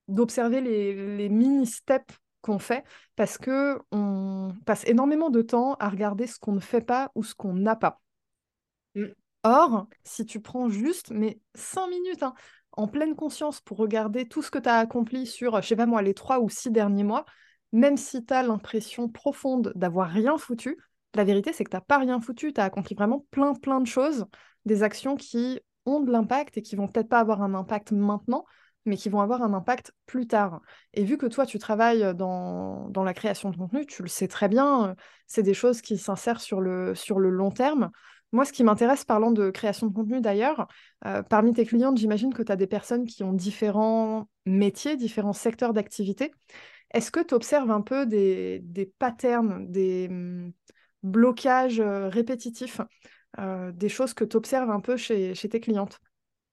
d'observer les, les mini-steps qu'on fait parce que on passe énormément de temps à regarder ce qu'on ne fait pas ou ce qu'on n'a pas. Mm. Or, si tu prends juste, mais cinq minutes, hein, en pleine conscience pour regarder tout ce que tu as accompli sur, je sais pas moi, les trois ou six derniers mois, même si tu as l'impression profonde d'avoir rien foutu, la vérité, c'est que tu n'as pas rien foutu. Tu as accompli vraiment plein, plein de choses, des actions qui ont de l'impact et qui vont peut-être pas avoir un impact maintenant, mais qui vont avoir un impact plus tard. Et vu que toi, tu travailles dans, dans la création de contenu, tu le sais très bien, c'est des choses qui s'insèrent sur le, long terme. Moi, ce qui m'intéresse, parlant de création de contenu d'ailleurs, euh, parmi tes clientes, j'imagine que tu as des personnes qui ont différents métiers, différents secteurs d'activité. Est-ce que tu observes un peu des, patterns, des hum, blocages euh, répétitifs, euh, des choses que tu observes un peu chez tes clientes?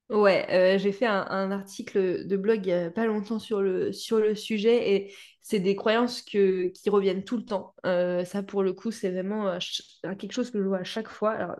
Ouais, euh, j'ai fait un, article de blog il n'y a pas longtemps sur le, sur le sujet et c'est des croyances que, qui reviennent tout le temps. Euh, ça, pour le coup, c'est vraiment euh, quelque chose que je vois à chaque fois. Alors,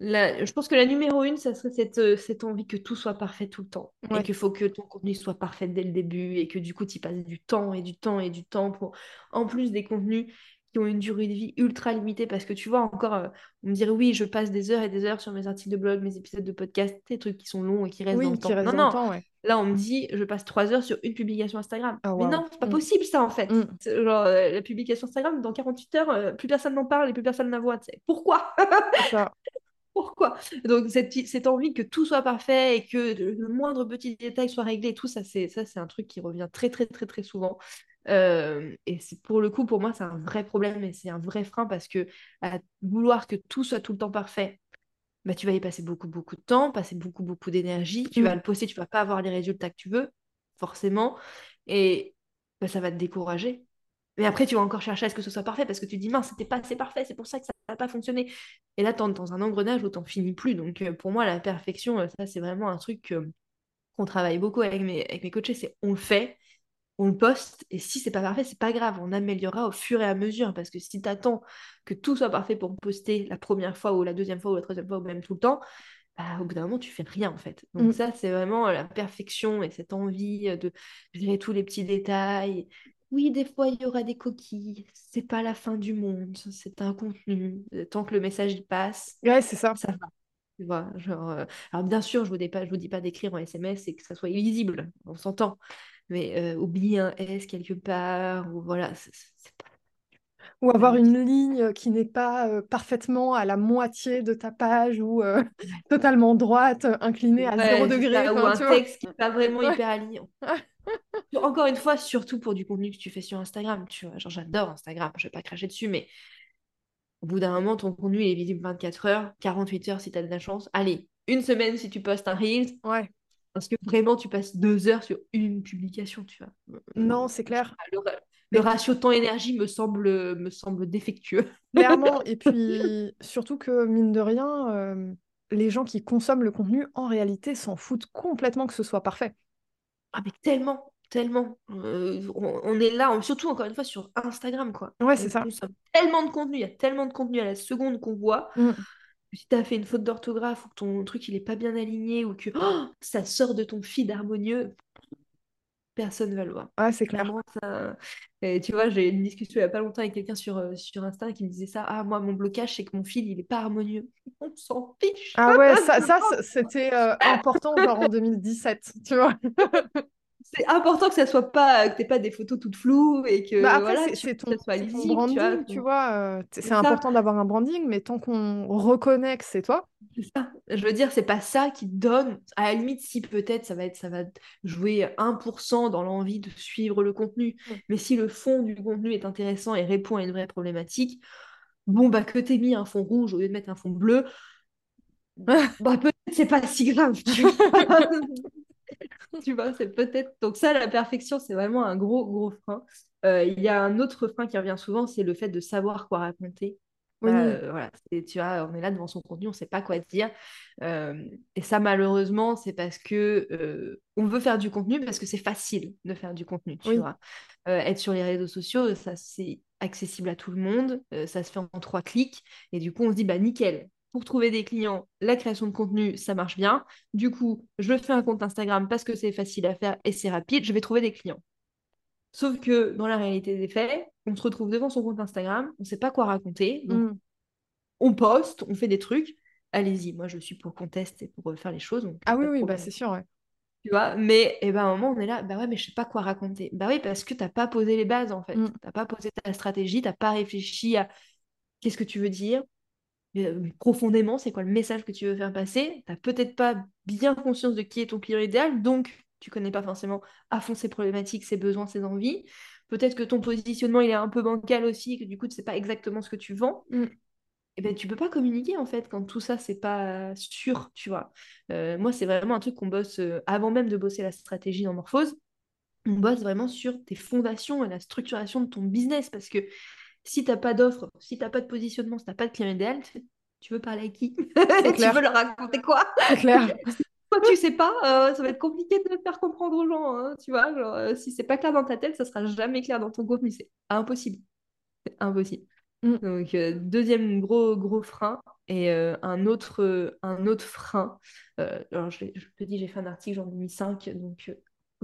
je pense que la numéro une, ça serait cette, cette envie que tout soit parfait tout le temps et qu'il faut que ton contenu soit parfait dès le début et que du coup, tu passes du temps et du temps et du temps pour, en plus des contenus qui ont une durée de vie ultra limitée parce que tu vois encore euh, on me dirait oui je passe des heures et des heures sur mes articles de blog mes épisodes de podcast des trucs qui sont longs et qui restent dans le temps. non, non. là on me dit je passe trois heures sur une publication Instagram. Ah, mais non c'est pas mm. possible ça en fait. Mm. genre euh, la publication Instagram dans 48 heures euh, plus personne n'en parle et plus personne voit pourquoi? [LAUGHS] Pourquoi? Donc cette, cette, envie que tout soit parfait et que le moindre petit détail soit réglé, tout ça c'est ça c'est un truc qui revient très très très très souvent. Euh, et c'est pour le coup, pour moi, c'est un vrai problème et c'est un vrai frein parce que à vouloir que tout soit tout le temps parfait, bah, tu vas y passer beaucoup, beaucoup de temps, passer beaucoup, beaucoup d'énergie. Tu vas mm. le poster, tu vas pas avoir les résultats que tu veux, forcément. Et bah, ça va te décourager. Mais après, tu vas encore chercher à ce que ce soit parfait parce que tu dis, mince, c'était pas assez parfait, c'est pour ça que ça n'a pas fonctionné. Et là, tu dans un engrenage où t'en finis plus. Donc, euh, pour moi, la perfection, euh, ça, c'est vraiment un truc qu'on travaille beaucoup avec mes, avec mes coachés, c'est on le fait on le poste, et si c'est pas parfait, c'est pas grave, on améliorera au fur et à mesure, parce que si tu attends que tout soit parfait pour poster la première fois, ou la deuxième fois, ou la troisième fois, ou même tout le temps, bah, au bout d'un moment, tu fais rien, en fait. Donc mm. ça, c'est vraiment la perfection et cette envie de gérer tous les petits détails. Oui, des fois, il y aura des coquilles, c'est pas la fin du monde, c'est un contenu, tant que le message y passe, ouais, c'est ça. ça va. Tu vois, genre, euh, Alors bien sûr, je ne vous, pas, je vous dis pas d'écrire en SMS et que ça soit illisible, on s'entend mais euh, oublier un S quelque part, ou voilà, c'est pas ou avoir une ligne qui n'est pas euh, parfaitement à la moitié de ta page ou euh, totalement droite, inclinée à 0 degré. ou un texte qui n'est pas [LAUGHS] vraiment hyper aligné. [LAUGHS] Encore une fois, surtout pour du contenu que tu fais sur Instagram. Tu vois, genre j'adore Instagram, je vais pas cracher dessus, mais au bout d'un moment, ton contenu est visible 24 heures, 48 heures si tu as de la chance. Allez, une semaine si tu postes un Reels. Ouais. Parce que vraiment, tu passes deux heures sur une publication, tu vois. Non, c'est clair. Le, ratio temps-énergie me semble, me semble défectueux. [LAUGHS] Clairement, et puis surtout que, mine de rien, euh, les gens qui consomment le contenu, en réalité, s'en foutent complètement que ce soit parfait. Ah, mais tellement, tellement. Euh, on, est là, surtout encore une fois sur Instagram, quoi. Ouais, c'est ça. tellement de contenu, il y a tellement de contenu à la seconde qu'on voit. Mm. Si tu as fait une faute d'orthographe ou que ton truc il est pas bien aligné ou que oh, ça sort de ton feed harmonieux, personne va le voir. Ouais, c'est clair. Et tu vois, j'ai eu une discussion il n'y a pas longtemps avec quelqu'un sur, euh, sur Insta qui me disait ça. Ah, moi, mon blocage, c'est que mon fil, il n'est pas harmonieux. [LAUGHS] On s'en fiche. Ah ouais, ça, [LAUGHS] ça c'était euh, important, genre en 2017, tu vois. [LAUGHS] c'est important que ça soit pas que t'aies pas des photos toutes floues et que bah voilà, c'est ton, branding, tu vois. Euh, c'est important d'avoir un branding, mais tant qu'on reconnaît que c'est toi. Ça. Je veux dire, c'est pas ça qui donne. À la limite, si peut-être ça va être, ça va jouer 1% dans l'envie de suivre le contenu, mais si le fond du contenu est intéressant et répond à une vraie problématique, bon bah que t'aies mis un fond rouge au lieu de mettre un fond bleu, [LAUGHS] bah peut-être c'est pas si grave. [LAUGHS] [LAUGHS] Tu vois c'est peut-être. Donc, ça, la perfection, c'est vraiment un gros, gros frein. Euh, il y a un autre frein qui revient souvent, c'est le fait de savoir quoi raconter. Euh, voilà, tu vois, on est là devant son contenu, on ne sait pas quoi dire. Euh, et ça, malheureusement, c'est parce que on veut faire du contenu parce que c'est facile de faire du contenu, tu vois. être sur les réseaux sociaux, ça c'est accessible à tout le monde, ça se fait en trois clics, et du coup, on se dit, bah nickel, pour trouver des clients, la création de contenu, ça marche bien. Du coup, je fais un compte Instagram parce que c'est facile à faire et c'est rapide, je vais trouver des clients. Sauf que dans la réalité des faits, on se retrouve devant son compte Instagram, on ne sait pas quoi raconter. Donc, mm. on poste, on fait des trucs. Allez-y, moi je suis pour qu'on teste et pour faire les choses. ah oui, oui, bah, c'est sûr. Ouais. Tu vois, mais eh ben, à un moment, on est là, bah ouais, mais je sais pas quoi raconter. Bah oui, parce que tu n'as pas posé les bases en fait. Mm. Tu n'as pas posé ta stratégie, tu n'as pas réfléchi à qu'est-ce que tu veux dire, euh, profondément, c'est quoi le message que tu veux faire passer? Tu n'as peut-être pas bien conscience de qui est ton client idéal, donc tu connais pas forcément à fond ses problématiques, ses besoins, ses envies. Peut-être que ton positionnement il est un peu bancal aussi, que du coup tu sais pas exactement ce que tu vends. Mm. Et eh ben tu peux pas communiquer en fait quand tout ça c'est pas sûr, tu vois. Euh, moi c'est vraiment un truc qu'on bosse euh, avant même de bosser la stratégie en morphose. On bosse vraiment sur tes fondations et la structuration de ton business parce que si tu n'as pas d'offre, si tu n'as pas de positionnement, si tu n'as pas de client idéal, tu veux parler à qui? [LAUGHS] Tu veux leur raconter quoi? C'est clair. [LAUGHS] Toi, tu sais pas, euh, ça va être compliqué de faire comprendre aux gens. Hein, tu vois, genre, euh, si c'est pas clair dans ta tête, ça sera jamais clair dans ton contenu. C'est impossible. C'est impossible. Mm. Donc, euh, deuxième gros, gros frein. Et un, autre, un autre frein. alors, je, je te dis, j'ai fait un article, j'en ai mis 5. Donc,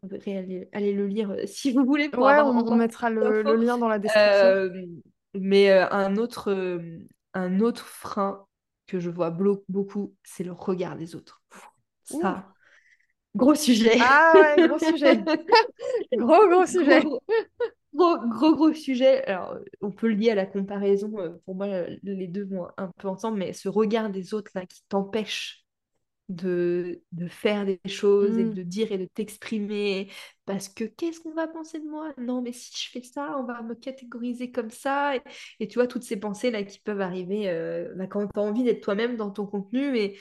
vous pouvez aller, le lire euh, [LAUGHS] si vous voulez. Pour ouais, on, mettra le, lien dans la description. Euh, mais euh, un, autre, un autre frein que je vois beaucoup, c'est le regard des autres. Ça, gros sujet. Ah ouais, gros sujet. [LAUGHS] gros, gros sujet. Gros, gros, gros, sujet. Alors, on peut le lier à la comparaison. Pour moi, les deux vont un peu ensemble, mais ce regard des autres là qui t'empêche de, de faire des choses et mmh. de dire et de t'exprimer parce que qu'est-ce qu'on va penser de moi? Non, mais si je fais ça, on va me catégoriser comme ça. Et, tu vois, toutes ces pensées-là qui peuvent arriver euh, bah, quand tu as envie d'être toi-même dans ton contenu et,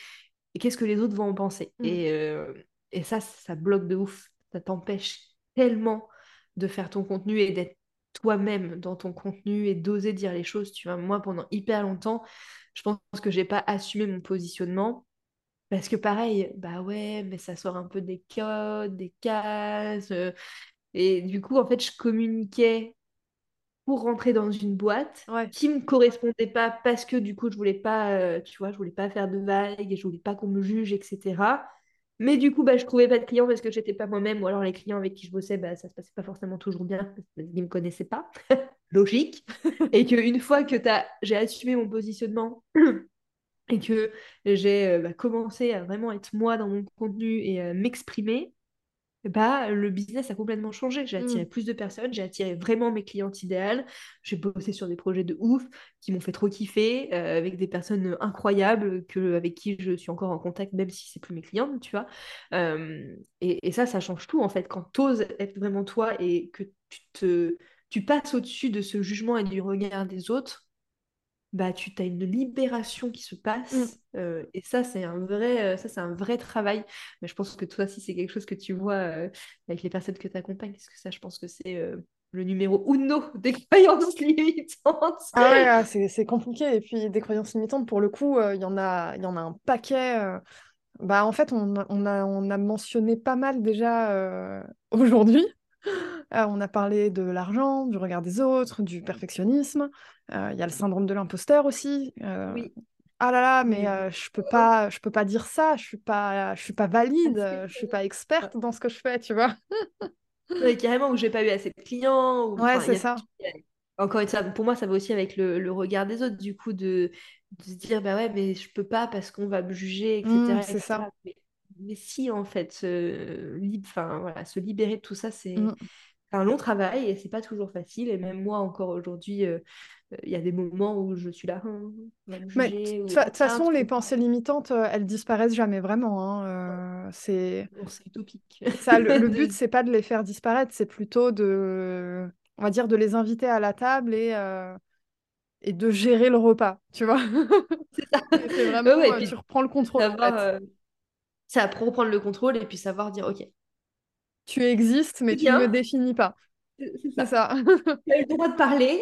qu'est-ce que les autres vont en penser? Mmh. et, euh, et ça, ça bloque de ouf. Ça t'empêche tellement de faire ton contenu et d'être toi-même dans ton contenu et d'oser dire les choses. Tu vois, moi, pendant hyper longtemps, je pense que j'ai pas assumé mon positionnement parce que pareil, bah ouais, mais ça sort un peu des codes, des cases. Euh, et du coup, en fait, je communiquais pour rentrer dans une boîte qui me correspondait pas parce que du coup, je voulais pas, euh, tu vois, je voulais pas faire de vagues et je voulais pas qu'on me juge, etc. Mais du coup, bah, je trouvais pas de clients parce que j'étais pas moi-même, ou alors les clients avec qui je bossais, bah, ça se passait pas forcément toujours bien parce qu'ils me connaissaient pas. [LAUGHS] Logique. et qu'une fois que j'ai assumé mon positionnement [CLEARS THROAT] et que j'ai euh, bah, commencé à vraiment être moi dans mon contenu et à m'exprimer, bah, le business a complètement changé. J'ai attiré mmh. plus de personnes, j'ai attiré vraiment mes clientes idéales. J'ai bossé sur des projets de ouf qui m'ont fait trop kiffer, euh, avec des personnes incroyables que, avec qui je suis encore en contact, même si c'est plus mes clientes, tu vois. et, et, ça, ça change tout en fait. Quand tu oses être vraiment toi et que tu, te, tu passes au-dessus de ce jugement et du regard des autres, bah, tu as une libération qui se passe. Mm. Euh, et ça, c'est un vrai, euh, ça, c'est un vrai travail. Mais je pense que toi aussi, c'est quelque chose que tu vois euh, avec les personnes que tu accompagnes. Parce que ça, je pense que c'est le numéro uno [LAUGHS] des croyances limitantes. Ah ouais, ah, c'est compliqué. Et puis des croyances limitantes, pour le coup, il y en a, y en a un paquet. Bah, en fait, on, on, a, on a mentionné pas mal déjà [LAUGHS] aujourd'hui. On a parlé de l'argent, du regard des autres, du perfectionnisme. Il y a le syndrome de l'imposteur aussi. Oui. Ah là là, mais je peux pas, je peux pas dire ça. Je suis pas, je suis pas valide. [LAUGHS] Je suis pas experte dans ce que je fais, tu vois. carrément, où j'ai pas eu assez de clients. ouais, c'est ça. Encore une fois, pour moi, ça va aussi avec le, regard des autres, du coup, de, se dire, bah ouais, mais je peux pas parce qu'on va me juger, etc. Mmh, c'est ça. Mais, si, en fait, se, enfin, voilà, se libérer de tout ça, c'est mmh. un long travail et c'est pas toujours facile. Et même moi, encore aujourd'hui, euh, il y a des moments où je suis là. Hein, mais de toute façon, les pensées limitantes, euh, elles disparaissent jamais vraiment. Hein, euh, c'est utopique. Ça, le, [LAUGHS] but, c'est pas de les faire disparaître, c'est plutôt de, on va dire, de les inviter à la table et, euh, et de gérer le repas, tu vois? c'est [LAUGHS] vraiment, tu reprends le contrôle. C'est à reprendre le contrôle et puis savoir dire, ok. Tu existes, mais tu ne me définis pas. C'est ça. tu as le droit de parler,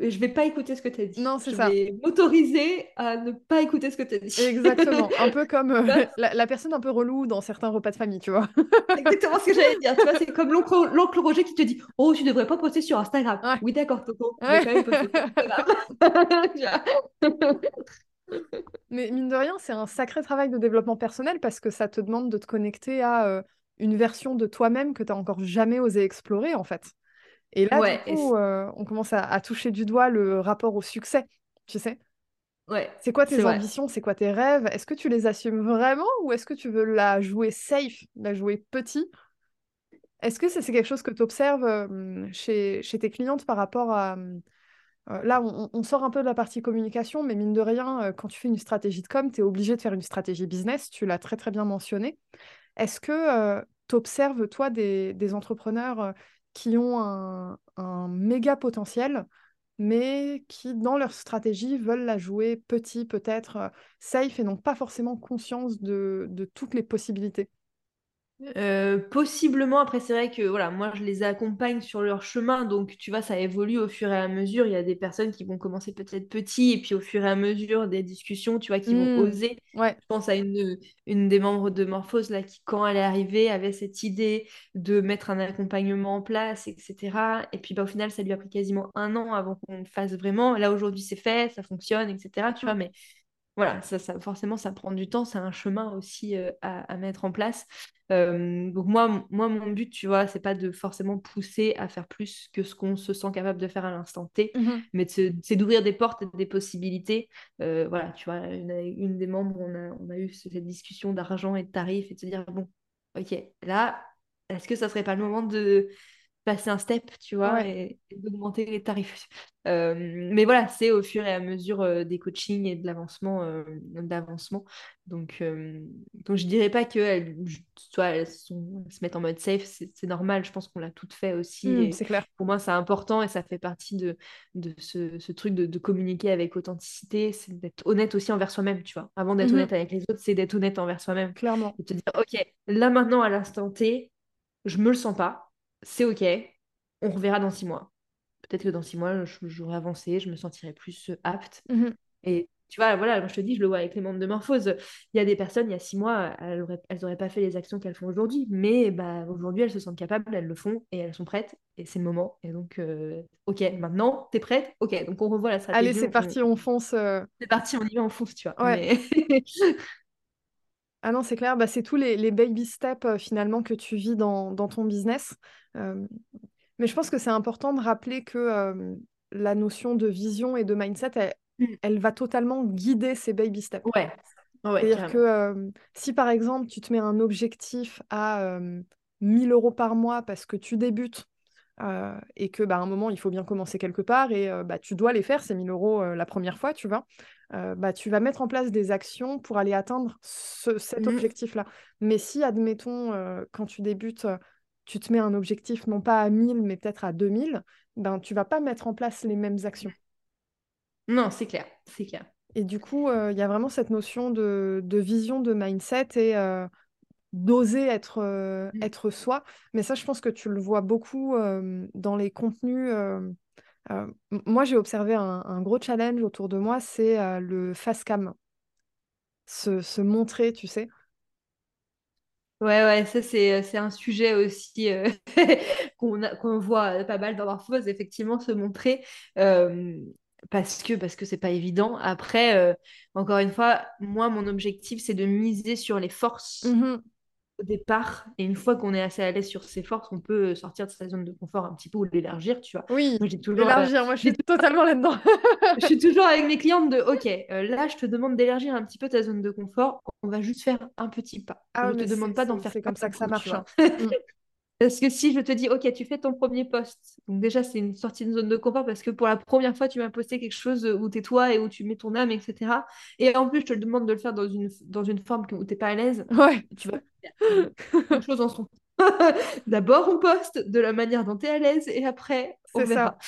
je vais pas écouter ce que tu as dit. Non, c'est ça. Je vais m'autoriser à ne pas écouter ce que tu as dit. Exactement. Un peu comme euh, la, personne un peu relou dans certains repas de famille, tu vois. Exactement ce que j'allais dire. Tu vois, c'est comme l'oncle Roger qui te dit Oh, tu devrais pas poster sur Instagram. Oui, d'accord, Toto. Ouais. quand même poster sur Instagram. [LAUGHS] [LAUGHS] Mais mine de rien, c'est un sacré travail de développement personnel parce que ça te demande de te connecter à euh, une version de toi-même que tu n'as encore jamais osé explorer, en fait. Et là, du coup, euh, on commence à, toucher du doigt le rapport au succès, tu sais. Ouais, c'est quoi tes ambitions, c'est quoi tes rêves? Est-ce que tu les assumes vraiment ou est-ce que tu veux la jouer safe, la jouer petit? Est-ce que c'est quelque chose que tu observes euh, chez, chez, tes clientes par rapport à... Euh, là, on, sort un peu de la partie communication, mais mine de rien, quand tu fais une stratégie de com, tu es obligé de faire une stratégie business, tu l'as très très bien mentionné. Est-ce que tu observes, toi, des, entrepreneurs qui ont un, méga potentiel, mais qui, dans leur stratégie, veulent la jouer petit, peut-être euh, safe, et n'ont pas forcément conscience de toutes les possibilités? Euh, possiblement, après, c'est vrai que voilà, moi je les accompagne sur leur chemin, donc tu vois, ça évolue au fur et à mesure. Il y a des personnes qui vont commencer peut-être petits, et puis au fur et à mesure des discussions, tu vois, qui vont mmh. oser. Ouais. Je pense à une, une des membres de Morphose, là, qui, quand elle est arrivée, avait cette idée de mettre un accompagnement en place, etc. Et puis bah, au final, ça lui a pris quasiment un an avant qu'on fasse vraiment. Là, aujourd'hui, c'est fait, ça fonctionne, etc. Tu vois, mais voilà, ça, ça, forcément, ça prend du temps, c'est un chemin aussi euh, à, mettre en place. Euh, donc moi, moi, mon but, tu vois, c'est pas de forcément pousser à faire plus que ce qu'on se sent capable de faire à l'instant T, mmh mais c'est d'ouvrir des portes et des possibilités. Euh, voilà, tu vois, une, des membres, on a, on a eu cette discussion d'argent et de tarifs et de se dire, bon, ok, là, est-ce que ça serait pas le moment de passer un step, tu vois, et, d'augmenter les tarifs. Euh, mais voilà, c'est au fur et à mesure euh, des coachings et de l'avancement. Euh, d'avancement. Donc, donc, je dirais pas qu'elles elles, se mettent en mode safe, c'est normal, je pense qu'on l'a toutes fait aussi. Mmh, c'est clair. Pour moi, c'est important et ça fait partie de, de ce, ce truc de, de, communiquer avec authenticité, c'est d'être honnête aussi envers soi-même, tu vois. Avant d'être mmh honnête avec les autres, c'est d'être honnête envers soi-même. Clairement. Et te dire, ok, là maintenant, à l'instant T, je me le sens pas c'est OK, on reverra dans six mois. Peut-être que dans six mois, j'aurai avancé, je me sentirai plus euh, apte. Mmh Et tu vois, voilà, moi je te dis, je le vois avec les membres de Morphose. Il y a des personnes, il y a six mois, elles n'auraient pas fait les actions qu'elles font aujourd'hui. Mais bah, aujourd'hui, elles se sentent capables, elles le font et elles sont prêtes. Et c'est le moment. Et donc, euh, OK, maintenant, t'es prête? OK, donc on revoit la stratégie. Allez, c'est parti, on fonce. Euh. C'est parti, on y va, on fonce, tu vois. Ouais. [LAUGHS] [LAUGHS] Ah non, c'est clair, bah, c'est tous les, baby steps euh, finalement que tu vis dans, ton business. Euh, mais je pense que c'est important de rappeler que euh, la notion de vision et de mindset, elle, mm. va totalement guider ces baby steps. Ouais. C'est-à-dire que si par exemple tu te mets un objectif à 1000 euros par mois parce que tu débutes euh, et que bah, un moment, il faut bien commencer quelque part et euh, bah, tu dois les faire, ces 1000 euros euh, la première fois, tu vois. Bah, tu vas mettre en place des actions pour aller atteindre cet mmh objectif-là. Mais si, admettons, quand tu débutes, tu te mets un objectif non pas à 1000, mais peut-être à 2000, ben, tu vas pas mettre en place les mêmes actions. Non, c'est clair, c'est clair. Et du coup, il y a vraiment cette notion de, de, vision, de mindset et d'oser être, euh, Mm. être soi. Mais ça, je pense que tu le vois beaucoup euh, dans les contenus. Euh, moi, j'ai observé un, un gros challenge autour de moi, c'est euh, le face cam, se, se montrer, tu sais. Ouais, ouais, ça c'est un sujet aussi euh, [LAUGHS] qu'on voit pas mal dans Morphose, effectivement, se montrer parce que parce que c'est pas évident. Après, encore une fois, moi, mon objectif, c'est de miser sur les forces Mhm. Au départ. Et une fois qu'on est assez à l'aise sur ses forces, on peut sortir de sa zone de confort un petit peu ou l'élargir, tu vois. Oui, Moi, j'ai toujours, euh, l'élargir, moi, je suis [LAUGHS] totalement là-dedans. [LAUGHS] je suis toujours avec mes clientes de OK, euh, là, je te demande d'élargir un petit peu ta zone de confort. On va juste faire un petit pas. Ah, Je ouais, te demande pas d'en faire c'est comme ça que ça marche. hein. [LAUGHS] Parce que si je te dis, OK, tu fais ton premier post, donc déjà, c'est une sortie de zone de confort parce que pour la première fois, tu m'as posté quelque chose où tu es toi et où tu mets ton âme, etc. Et en plus, je te demande de le faire dans une, dans une forme où tu n'es pas à l'aise, [LAUGHS] Ouais, tu vas faire chose en son. [LAUGHS] D'abord, on poste de la manière dont tu es à l'aise et après, on ça. verra.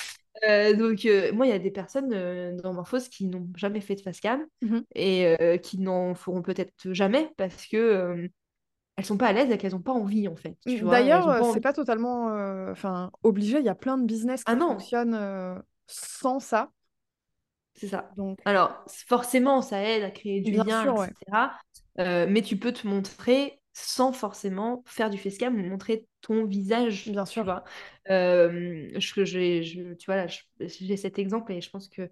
Euh, donc, euh, moi, il y a des personnes euh, dans Morphose qui n'ont jamais fait de facecam Mhm. et euh, qui n'en feront peut-être jamais parce que elles sont pas à l'aise et qu'elles n'ont pas envie, en fait. Elles D'ailleurs, euh, pas c'est pas totalement euh, enfin, obligé. Il y a plein de business Ah qui non, fonctionnent euh, sans ça. c'est ça. Donc, Alors, forcément, ça aide à créer du bien lien, sûr, ouais. etc. Euh, mais tu peux te montrer sans forcément faire du facecam ou montrer ton visage, Bien sûr. Euh, je, j'ai- je- tu vois, j'ai cet exemple et je pense que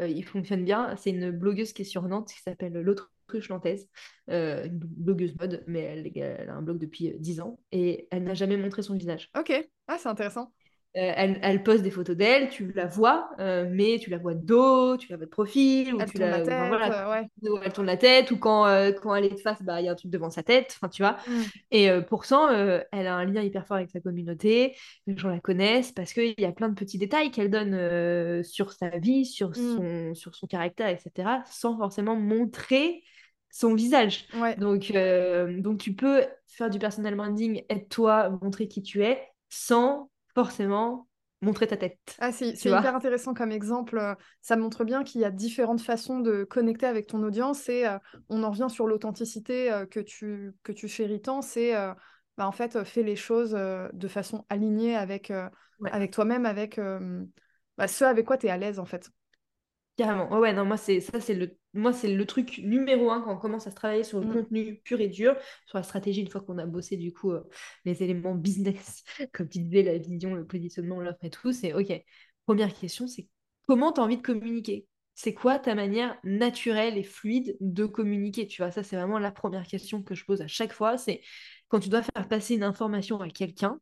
euh, il fonctionne bien. C'est une blogueuse qui est sur Nantes qui s'appelle l'Autruche Nantaise, euh, une blogueuse mode, mais elle, elle a un blog depuis euh, 10 ans et elle n'a jamais montré son visage. Ok. Ah, c'est intéressant. Euh, elle, elle poste des photos d'elle, tu la vois, euh, mais tu la vois de dos, tu la vois de profil, ou Elle tu tourne la la, enfin, tête, voilà, euh, ouais. ou elle tourne la tête, ou quand, euh, quand elle est de face, bah, il y a un truc devant sa tête, enfin, tu vois. Mm. Et euh, pourtant, euh, elle a un lien hyper fort avec sa communauté, les gens la connaissent, parce qu'il y a plein de petits détails qu'elle donne euh, sur sa vie, sur Mm. sur son caractère, etc., sans forcément montrer son visage. Ouais. Donc, euh, donc tu peux faire du personal branding, être toi, montrer qui tu es, sans forcément montrer ta tête. Ah, c'est hyper intéressant comme exemple. euh, Ça montre bien qu'il y a différentes façons de connecter avec ton audience et euh, on en revient sur l'authenticité euh, que tu, que tu chéris tant. C'est euh, bah, en fait, fais les choses de façon alignée avec, Ouais, avec toi-même, avec bah, ce avec quoi tu es à l'aise en fait. carrément. Ouais, ouais, non, moi, c'est ça, c'est le, moi, c'est le truc numéro un quand on commence à se travailler sur le Mm. contenu pur et dur, sur la stratégie, une fois qu'on a bossé, du coup, euh, les éléments [LAUGHS] business, comme tu disais, la vision, le positionnement, l'offre et tout, c'est OK. Première question, c'est comment tu as envie de communiquer? C'est quoi ta manière naturelle et fluide de communiquer? Tu vois, ça, c'est vraiment la première question que je pose à chaque fois. C'est quand tu dois faire passer une information à quelqu'un,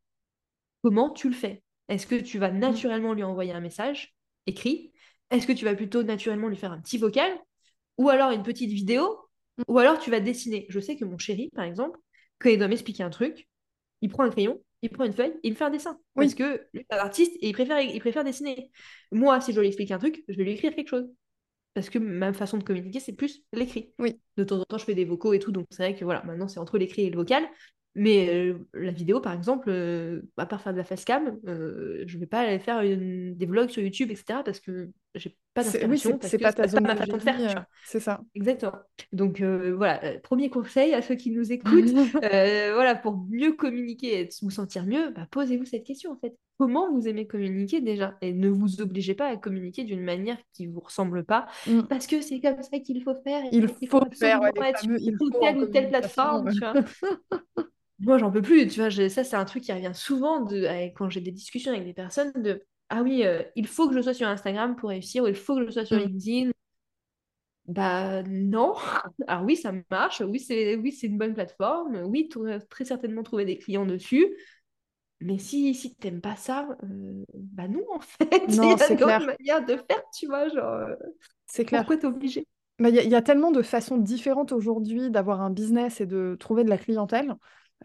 comment tu le fais? Est-ce que tu vas Mm. naturellement lui envoyer un message écrit? Est-ce que tu vas plutôt naturellement lui faire un petit vocal? Ou alors une petite vidéo? Ou alors tu vas dessiner? Je sais que mon chéri, par exemple, quand il doit m'expliquer un truc, il prend un crayon, il prend une feuille il me fait un dessin. Parce que lui, c'est un artiste et il préfère, il préfère dessiner. Moi, si je dois lui expliquer un truc, je vais lui écrire quelque chose. Parce que ma façon de communiquer, c'est plus l'écrit. oui. De temps en temps, je fais des vocaux et tout, donc c'est vrai que voilà, maintenant c'est entre l'écrit et le vocal. Mais euh, la vidéo, par exemple, euh, à part faire de la facecam, euh, je vais pas aller faire une- des vlogs sur YouTube, etc. parce que j'ai pas C'est- Oui, d'inspiration, c'est parce c'est que pas c'est ta pas zone ma façon de faire, euh, vois. c'est ça. Exactement. Donc euh, voilà, euh, premier conseil à ceux qui nous [LAUGHS] écoutent, euh, voilà, pour mieux communiquer et vous sentir mieux, bah, posez-vous cette question en fait. Comment vous aimez communiquer déjà? Et ne vous obligez pas à communiquer d'une manière qui vous ressemble pas, Mm. parce que c'est comme ça qu'il faut faire Il faut faut faire ouais, être fameux il faut telle ou telle plateforme, tu vois. [LAUGHS] Moi, j'en peux plus, tu vois, ça c'est un truc qui revient souvent de, quand j'ai des discussions avec des personnes de Ah oui, euh, il faut que je sois sur Instagram pour réussir, ou il faut que je sois sur Mm. LinkedIn. Bah non. [LAUGHS] Alors oui, ça marche, oui, c'est oui, c'est une bonne plateforme, oui, tu aurais très certainement trouver des clients dessus. Mais si, si t'aimes pas ça, euh, bah non, en fait, [LAUGHS] il y a c'est d'autres manières de faire, tu vois, genre, euh, c'est clair. pourquoi t'es obligé? Bah, Il y, y a tellement de façons différentes aujourd'hui d'avoir un business et de trouver de la clientèle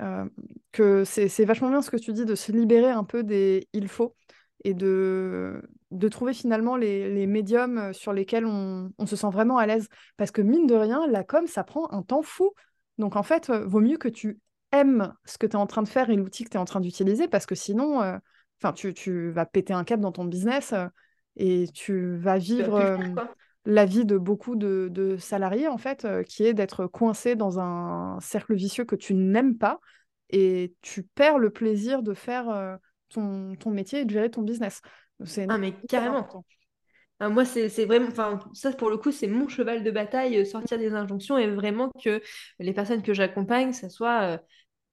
euh, que c'est c'est vachement bien ce que tu dis de se libérer un peu des il faut et de, de trouver finalement les, les médiums sur lesquels on, on se sent vraiment à l'aise. Parce que mine de rien, la com, ça prend un temps fou. Donc en fait, euh, vaut mieux que tu aimes ce que tu es en train de faire et l'outil que tu es en train d'utiliser parce que sinon, euh, tu, tu vas péter un câble dans ton business euh, et tu vas vivre. euh, la vie de beaucoup de, salariés, en fait, qui est d'être coincé dans un cercle vicieux que tu n'aimes pas et tu perds le plaisir de faire ton, ton, métier et de gérer ton business. C'est ah, mais carrément. Ah, moi, c'est vraiment, enfin, ça pour le coup, c'est mon cheval de bataille, sortir des injonctions et vraiment que les personnes que j'accompagne, ça soit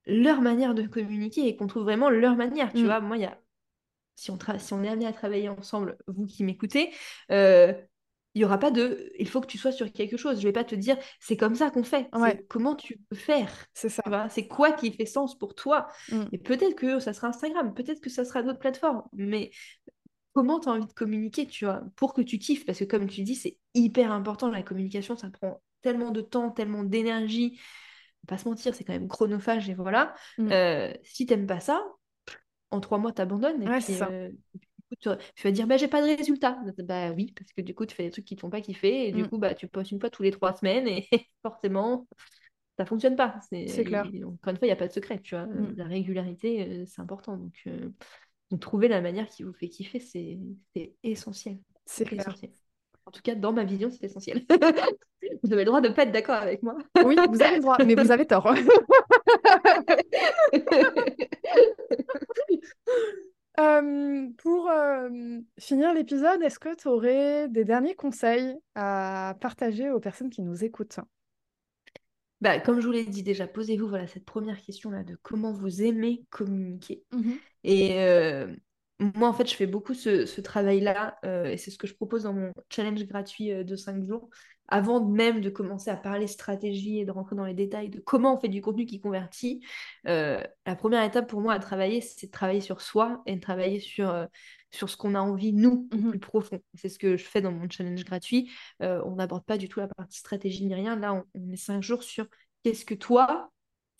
leur manière de communiquer et qu'on trouve vraiment leur manière. Tu mmh. vois, moi, il y a si on, si on est amené à travailler ensemble, vous qui m'écoutez, euh, il n'y aura pas de il faut que tu sois sur quelque chose. Je ne vais pas te dire c'est comme ça qu'on fait. Comment tu peux faire C'est ça. C'est quoi qui fait sens pour toi mmh. Et peut-être que ça sera Instagram, peut-être que ça sera d'autres plateformes, mais comment tu as envie de communiquer, tu vois, pour que tu kiffes? Parce que comme tu dis, c'est hyper important la communication, ça prend tellement de temps, tellement d'énergie. Pas se mentir, c'est quand même chronophage et voilà. Mmh. Euh, si tu n'aimes pas ça, en trois mois, tu abandonnes. Et puis, euh, tu, vas dire, bah, j'ai pas de résultat. Bah oui, parce que du coup, tu fais des trucs qui te font pas kiffer. Et du mm. coup, bah, tu postes une fois tous les trois semaines. Et [LAUGHS] forcément, ça fonctionne pas. C'est clair. encore une fois, il n'y a pas de secret. Tu vois. Mm. La régularité, euh, c'est important. Donc, euh, donc, trouver la manière qui vous fait kiffer, c'est essentiel. C'est essentiel. En tout cas, dans ma vision, c'est essentiel. [LAUGHS] vous avez le droit de ne pas être d'accord avec moi. Oui, vous avez le droit, mais vous avez tort. [LAUGHS] Euh, pour euh, finir l'épisode, est-ce que tu aurais des derniers conseils à partager aux personnes qui nous écoutent? Bah, Comme je vous l'ai dit déjà, posez-vous voilà, cette première question-là de comment vous aimez communiquer. Mmh Et euh, moi, en fait, je fais beaucoup ce, travail-là et c'est ce que je propose dans mon challenge gratuit de 5 jours avant même de commencer à parler stratégie et de rentrer dans les détails de comment on fait du contenu qui convertit, euh, la première étape pour moi à travailler, c'est de travailler sur soi et de travailler sur, euh, sur ce qu'on a envie, nous, au mmh plus profond. C'est ce que je fais dans mon challenge gratuit. Euh, on n'aborde pas du tout la partie stratégie ni rien. Là, on, est cinq jours sur qu'est-ce que toi,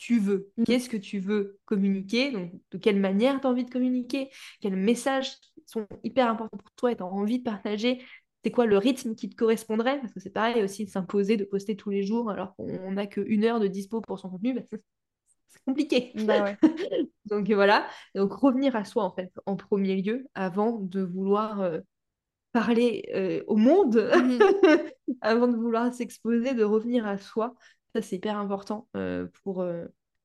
tu veux, mmh. qu'est-ce que tu veux communiquer, donc de quelle manière tu as envie de communiquer, quels messages sont hyper importants pour toi et tu as envie de partager, c'est quoi le rythme qui te correspondrait? Parce que c'est pareil aussi de s'imposer de poster tous les jours alors qu'on n'a qu'une heure de dispo pour son contenu, bah, [LAUGHS] c'est compliqué. Bah [LAUGHS] Donc voilà, donc revenir à soi en fait en premier lieu avant de vouloir euh, parler euh, au monde, mmh [LAUGHS] avant de vouloir s'exposer, de revenir à soi. Ça c'est hyper important euh, pour,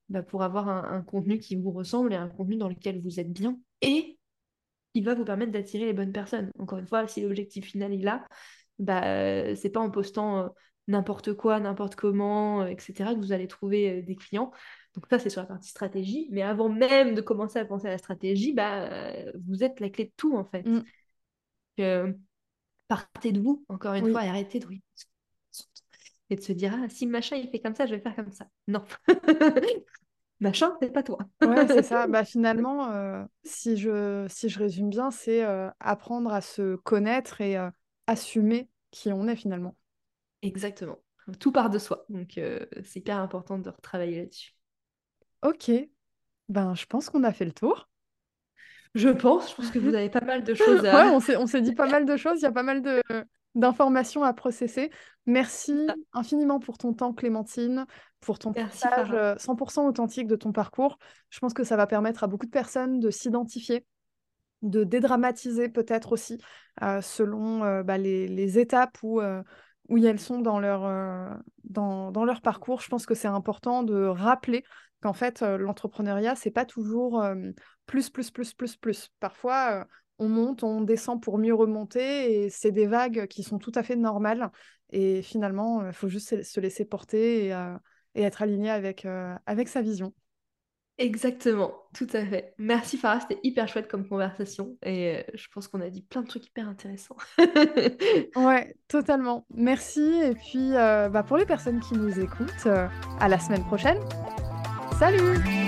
bah, pour avoir un, un contenu qui vous ressemble et un contenu dans lequel vous êtes bien. Et qui va vous permettre d'attirer les bonnes personnes. Encore une fois, si l'objectif final est là, bah, c'est pas en postant euh, n'importe quoi, n'importe comment, euh, etc., que vous allez trouver euh, des clients. Donc ça, c'est sur la partie stratégie. Mais avant même de commencer à penser à la stratégie, bah, vous êtes la clé de tout, en fait. Mm. partez de vous, encore une fois, et arrêtez de et de se dire, ah, si machin, il fait comme ça, je vais faire comme ça. Non. [LAUGHS] machin, c'est pas toi. ouais, c'est [LAUGHS] ça. Bah, finalement, euh, si, je, si je résume bien, c'est euh, apprendre à se connaître et euh, assumer qui on est finalement. Exactement. Tout part de soi. Donc, c'est hyper important de retravailler là-dessus. Ok. Ben, je pense qu'on a fait le tour. Je pense. Je pense que vous avez pas mal de choses à... [LAUGHS] ouais, on s'est dit pas mal de choses. Il y a pas mal de, d'informations à processer. Merci infiniment pour ton temps, Clémentine, pour ton partage 100% euh, authentique de ton parcours. Je pense que ça va permettre à beaucoup de personnes de s'identifier, de dédramatiser peut-être aussi euh, selon euh, bah, les, étapes où, où elles sont dans leur, dans, dans, leur parcours. Je pense que c'est important de rappeler qu'en fait, l'entrepreneuriat, c'est pas toujours plus, plus, plus, plus, plus. Parfois, on monte, on descend pour mieux remonter et c'est des vagues qui sont tout à fait normales. Et finalement, il faut juste se laisser porter et, euh, être aligné avec, euh, avec sa vision. Exactement, tout à fait. Merci Farah, c'était hyper chouette comme conversation et euh, je pense qu'on a dit plein de trucs hyper intéressants. [LAUGHS] ouais, totalement. Merci et puis bah, pour les personnes qui nous écoutent, à la semaine prochaine. Salut